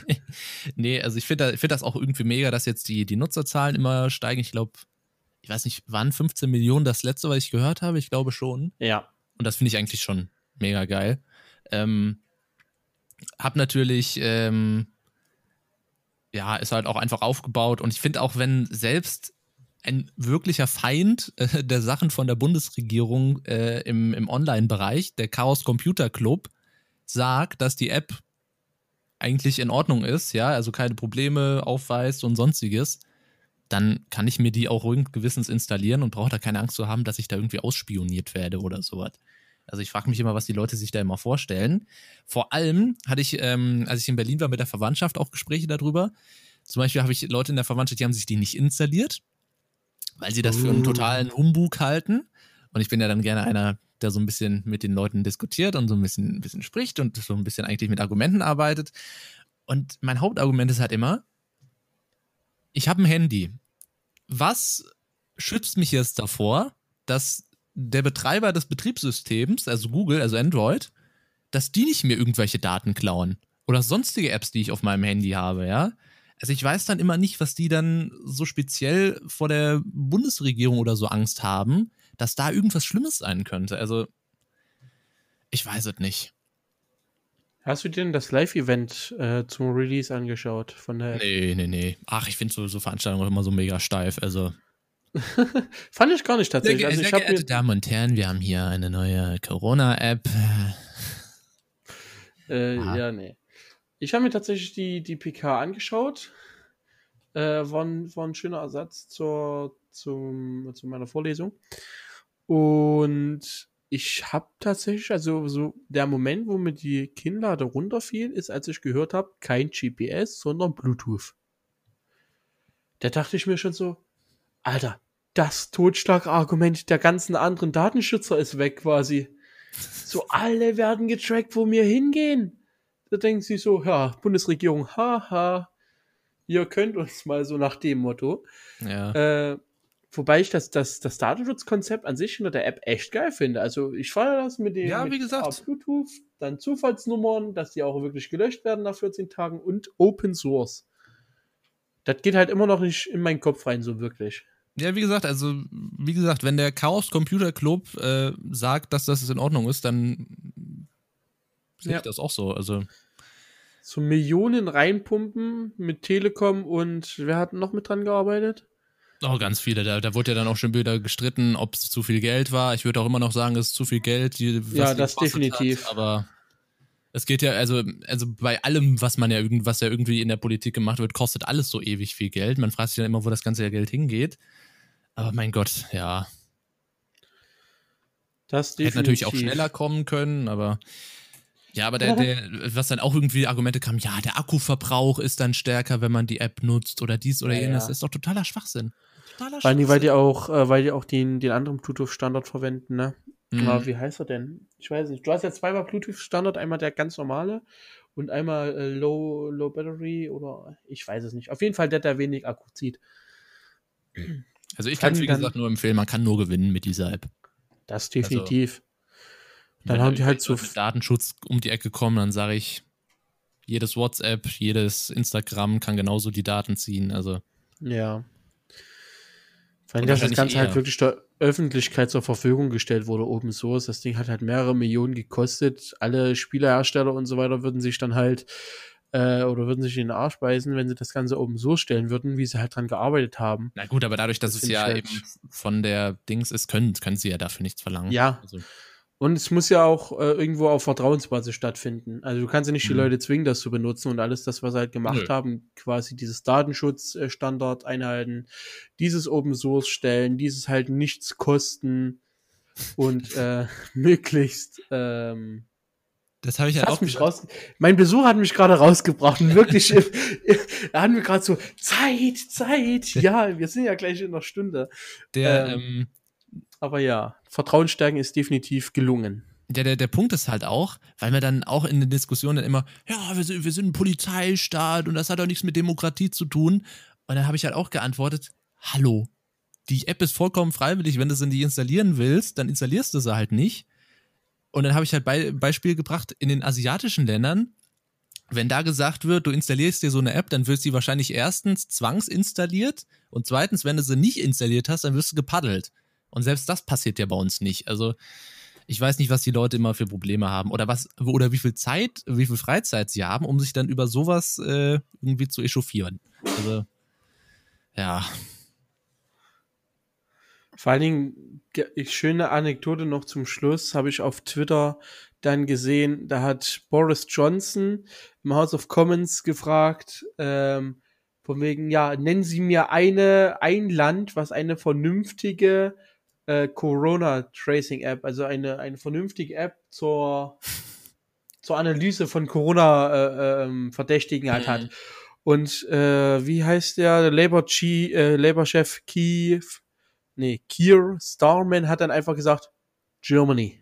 *laughs* nee, also ich finde find das auch irgendwie mega, dass jetzt die, die Nutzerzahlen immer steigen. Ich glaube, ich weiß nicht, waren 15 Millionen das letzte, was ich gehört habe? Ich glaube schon. Ja. Und das finde ich eigentlich schon mega geil. Ähm, hab natürlich ähm, ja, ist halt auch einfach aufgebaut. Und ich finde auch, wenn selbst ein wirklicher Feind äh, der Sachen von der Bundesregierung äh, im, im Online-Bereich, der Chaos Computer Club, sagt, dass die App eigentlich in Ordnung ist, ja, also keine Probleme aufweist und sonstiges, dann kann ich mir die auch ruhig gewissens installieren und brauche da keine Angst zu haben, dass ich da irgendwie ausspioniert werde oder sowas. Also ich frage mich immer, was die Leute sich da immer vorstellen. Vor allem hatte ich, ähm, als ich in Berlin war mit der Verwandtschaft, auch Gespräche darüber. Zum Beispiel habe ich Leute in der Verwandtschaft, die haben sich die nicht installiert, weil sie das für einen oh. totalen Humbug halten. Und ich bin ja dann gerne einer, der so ein bisschen mit den Leuten diskutiert und so ein bisschen, ein bisschen spricht und so ein bisschen eigentlich mit Argumenten arbeitet. Und mein Hauptargument ist halt immer, ich habe ein Handy. Was schützt mich jetzt davor, dass der Betreiber des Betriebssystems, also Google, also Android, dass die nicht mir irgendwelche Daten klauen oder sonstige Apps, die ich auf meinem Handy habe, ja. Also ich weiß dann immer nicht, was die dann so speziell vor der Bundesregierung oder so Angst haben, dass da irgendwas Schlimmes sein könnte. Also ich weiß es nicht. Hast du dir denn das Live-Event äh, zum Release angeschaut von der App? Nee, nee, nee. Ach, ich finde so, so Veranstaltungen immer so mega steif. Also *laughs* Fand ich gar nicht tatsächlich. Also sehr, sehr geehrte Damen und Herren, wir haben hier eine neue Corona-App. *laughs* Äh, ja, nee. Ich habe mir tatsächlich die, die PK angeschaut. Äh, war, ein, war ein schöner Ersatz zur, zum, zu meiner Vorlesung. Und ich habe tatsächlich, also so der Moment, wo mir die Kinnlade runterfiel, ist, als ich gehört habe, kein GPS, sondern Bluetooth. Da dachte ich mir schon so, Alter, das Totschlagargument der ganzen anderen Datenschützer ist weg quasi. So alle werden getrackt, wo wir hingehen. Da denken sie so, ja, Bundesregierung, haha, ihr könnt uns mal so nach dem Motto. Ja. Äh, wobei ich das, das, das Datenschutzkonzept an sich hinter der App echt geil finde. Also ich feiere das mit dem ja, wie gesagt. Bluetooth, dann Zufallsnummern, dass die auch wirklich gelöscht werden nach 14 Tagen und Open Source. Das geht halt immer noch nicht in meinen Kopf rein, so wirklich. Ja, wie gesagt, also, wie gesagt, wenn der Chaos Computer Club äh, sagt, dass das in Ordnung ist, dann sehe ja. ich das auch so. Also. So Millionen reinpumpen mit Telekom und wer hat noch mit dran gearbeitet? Oh, ganz viele. Da, da wurde ja dann auch schon wieder gestritten, ob es zu viel Geld war. Ich würde auch immer noch sagen, es ist zu viel Geld. Die, ja, das definitiv. Hat, aber es geht ja, also, also bei allem, was man ja was ja irgendwie in der Politik gemacht wird, kostet alles so ewig viel Geld. Man fragt sich dann immer, wo das ganze Geld hingeht. Aber mein Gott, ja. Das definitiv. Hätte natürlich auch schneller kommen können, aber ja, aber der, der, was dann auch irgendwie Argumente kam, ja, der Akkuverbrauch ist dann stärker, wenn man die App nutzt oder dies oder ja, jenes, ja. ist doch totaler Schwachsinn. Totaler weil, die, weil die auch, äh, weil die auch den, den anderen Bluetooth-Standard verwenden, ne? Mhm. Aber wie heißt er denn? Ich weiß nicht. Du hast ja zweimal Bluetooth-Standard, einmal der ganz normale und einmal äh, Low, Low Battery oder ich weiß es nicht. Auf jeden Fall der, der wenig Akku zieht. Also ich kann es wie gesagt nur empfehlen, man kann nur gewinnen mit dieser App. Das definitiv. Also, dann haben die halt so mit Datenschutz um die Ecke kommen, dann sage ich, jedes WhatsApp, jedes Instagram kann genauso die Daten ziehen. Also ja. Weil das, das Ganze halt eher. halt wirklich der Öffentlichkeit zur Verfügung gestellt wurde, Open Source. Das Ding hat halt mehrere Millionen gekostet. Alle Spielehersteller und so weiter würden sich dann halt äh, oder würden sich in den Arsch beißen, wenn sie das Ganze oben so stellen würden, wie sie halt dran gearbeitet haben. Na gut, aber dadurch, dass das es ja halt eben von der Dings ist, können, können sie ja dafür nichts verlangen. Ja. Also. Und es muss ja auch äh, irgendwo auf Vertrauensbasis stattfinden. Also du kannst ja nicht die mhm. Leute zwingen, das zu benutzen und alles das, was sie halt gemacht Nö. haben, quasi dieses Datenschutzstandard einhalten, dieses Open Source stellen, dieses halt nichts kosten und äh, *laughs* möglichst ähm, das habe ich ja auch mich raus. Mein Besuch hat mich gerade rausgebracht und wirklich, *laughs* er hat mir gerade so Zeit, Zeit. Ja, wir sind ja gleich in einer Stunde. Der, ähm, ähm, aber ja, Vertrauen stärken ist definitiv gelungen. Der, der, der Punkt ist halt auch, weil wir dann auch in den Diskussionen immer, ja, wir sind, wir sind ein Polizeistaat und das hat auch nichts mit Demokratie zu tun. Und dann habe ich halt auch geantwortet, hallo, die App ist vollkommen freiwillig, wenn du sie nicht installieren willst, dann installierst du sie halt nicht. Und dann habe ich halt Be Beispiel gebracht, in den asiatischen Ländern, wenn da gesagt wird, du installierst dir so eine App, dann wird sie wahrscheinlich erstens zwangsinstalliert und zweitens, wenn du sie nicht installiert hast, dann wirst du gepaddelt. Und selbst das passiert ja bei uns nicht. Also ich weiß nicht, was die Leute immer für Probleme haben oder was oder wie viel Zeit, wie viel Freizeit sie haben, um sich dann über sowas äh, irgendwie zu echauffieren. Also ja. Vor allen Dingen, schöne Anekdote noch zum Schluss, habe ich auf Twitter dann gesehen, da hat Boris Johnson im House of Commons gefragt, ähm, von wegen, ja, nennen Sie mir eine, ein Land, was eine vernünftige äh, Corona-Tracing-App, also eine, eine vernünftige App zur, *laughs* zur Analyse von Corona-Verdächtigen äh, ähm, halt mhm. hat. Und äh, wie heißt der? Der Labour, G, äh, Labour-Chef Keith, nee, Keir Starman hat dann einfach gesagt, Germany.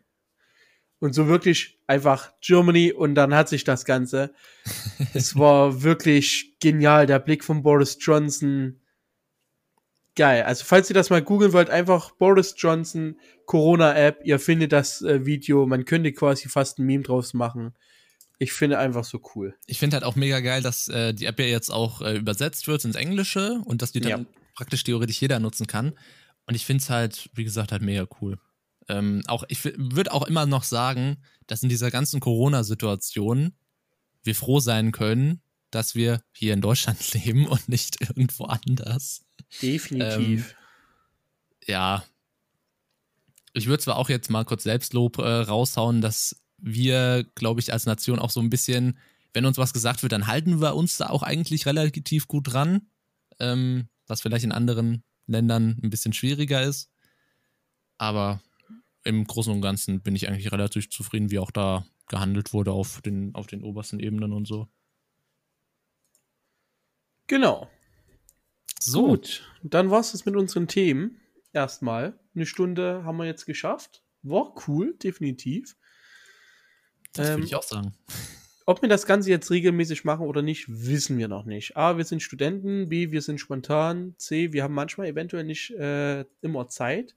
Und so wirklich einfach Germany und dann hat sich das Ganze. *laughs* es war wirklich genial, der Blick von Boris Johnson. Geil. Also, falls ihr das mal googeln wollt, einfach Boris Johnson Corona-App. Ihr findet das äh, Video. Man könnte quasi fast ein Meme draus machen. Ich finde einfach so cool. Ich finde halt auch mega geil, dass äh, die App ja jetzt auch äh, übersetzt wird ins Englische und dass die dann ja. praktisch theoretisch jeder nutzen kann. Und ich finde es halt, wie gesagt, halt mega cool. Ähm, auch, ich würde auch immer noch sagen, dass in dieser ganzen Corona-Situation wir froh sein können, dass wir hier in Deutschland *laughs* leben und nicht irgendwo anders. Definitiv. Ähm, ja. Ich würde zwar auch jetzt mal kurz Selbstlob äh, raushauen, dass wir, glaube ich, als Nation auch so ein bisschen, wenn uns was gesagt wird, dann halten wir uns da auch eigentlich relativ gut dran. Ähm, was vielleicht in anderen Ländern ein bisschen schwieriger ist. Aber im Großen und Ganzen bin ich eigentlich relativ zufrieden, wie auch da gehandelt wurde auf den, auf den obersten Ebenen und so. Genau. So. Gut, dann war es mit unseren Themen. Erstmal. Eine Stunde haben wir jetzt geschafft. War cool, definitiv. Das ähm, würde ich auch sagen. Ob wir das Ganze jetzt regelmäßig machen oder nicht, wissen wir noch nicht. A, wir sind Studenten. B, wir sind spontan. C, wir haben manchmal eventuell nicht äh, immer Zeit.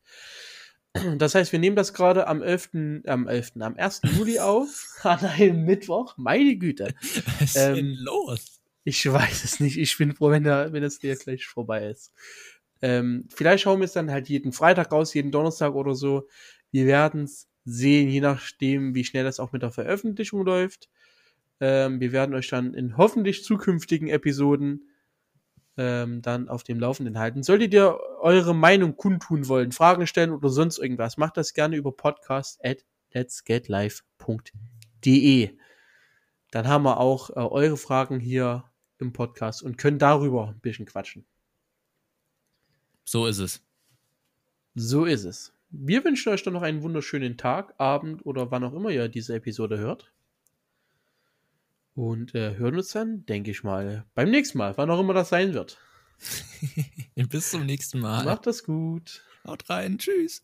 *clears throat* Das heißt, wir nehmen das gerade am 11., am 11., am 1. Juli *laughs* auf, *laughs* an einem Mittwoch. Meine Güte. Was ist ähm, denn los? Ich weiß es nicht. Ich bin froh, wenn, der, wenn das hier gleich vorbei ist. Ähm, vielleicht schauen wir es dann halt jeden Freitag raus, jeden Donnerstag oder so. Wir werden es sehen, je nachdem, wie schnell das auch mit der Veröffentlichung läuft. Ähm, wir werden euch dann in hoffentlich zukünftigen Episoden ähm, dann auf dem Laufenden halten. Solltet ihr eure Meinung kundtun wollen, Fragen stellen oder sonst irgendwas, macht das gerne über podcast at letsgetlive.de. Dann haben wir auch äh, eure Fragen hier im Podcast und können darüber ein bisschen quatschen. So ist es. So ist es. Wir wünschen euch dann noch einen wunderschönen Tag, Abend oder wann auch immer ihr diese Episode hört. Und äh, hören uns dann, denke ich mal, beim nächsten Mal, wann auch immer das sein wird. *laughs* Bis zum nächsten Mal. Macht das gut. Haut rein. Tschüss.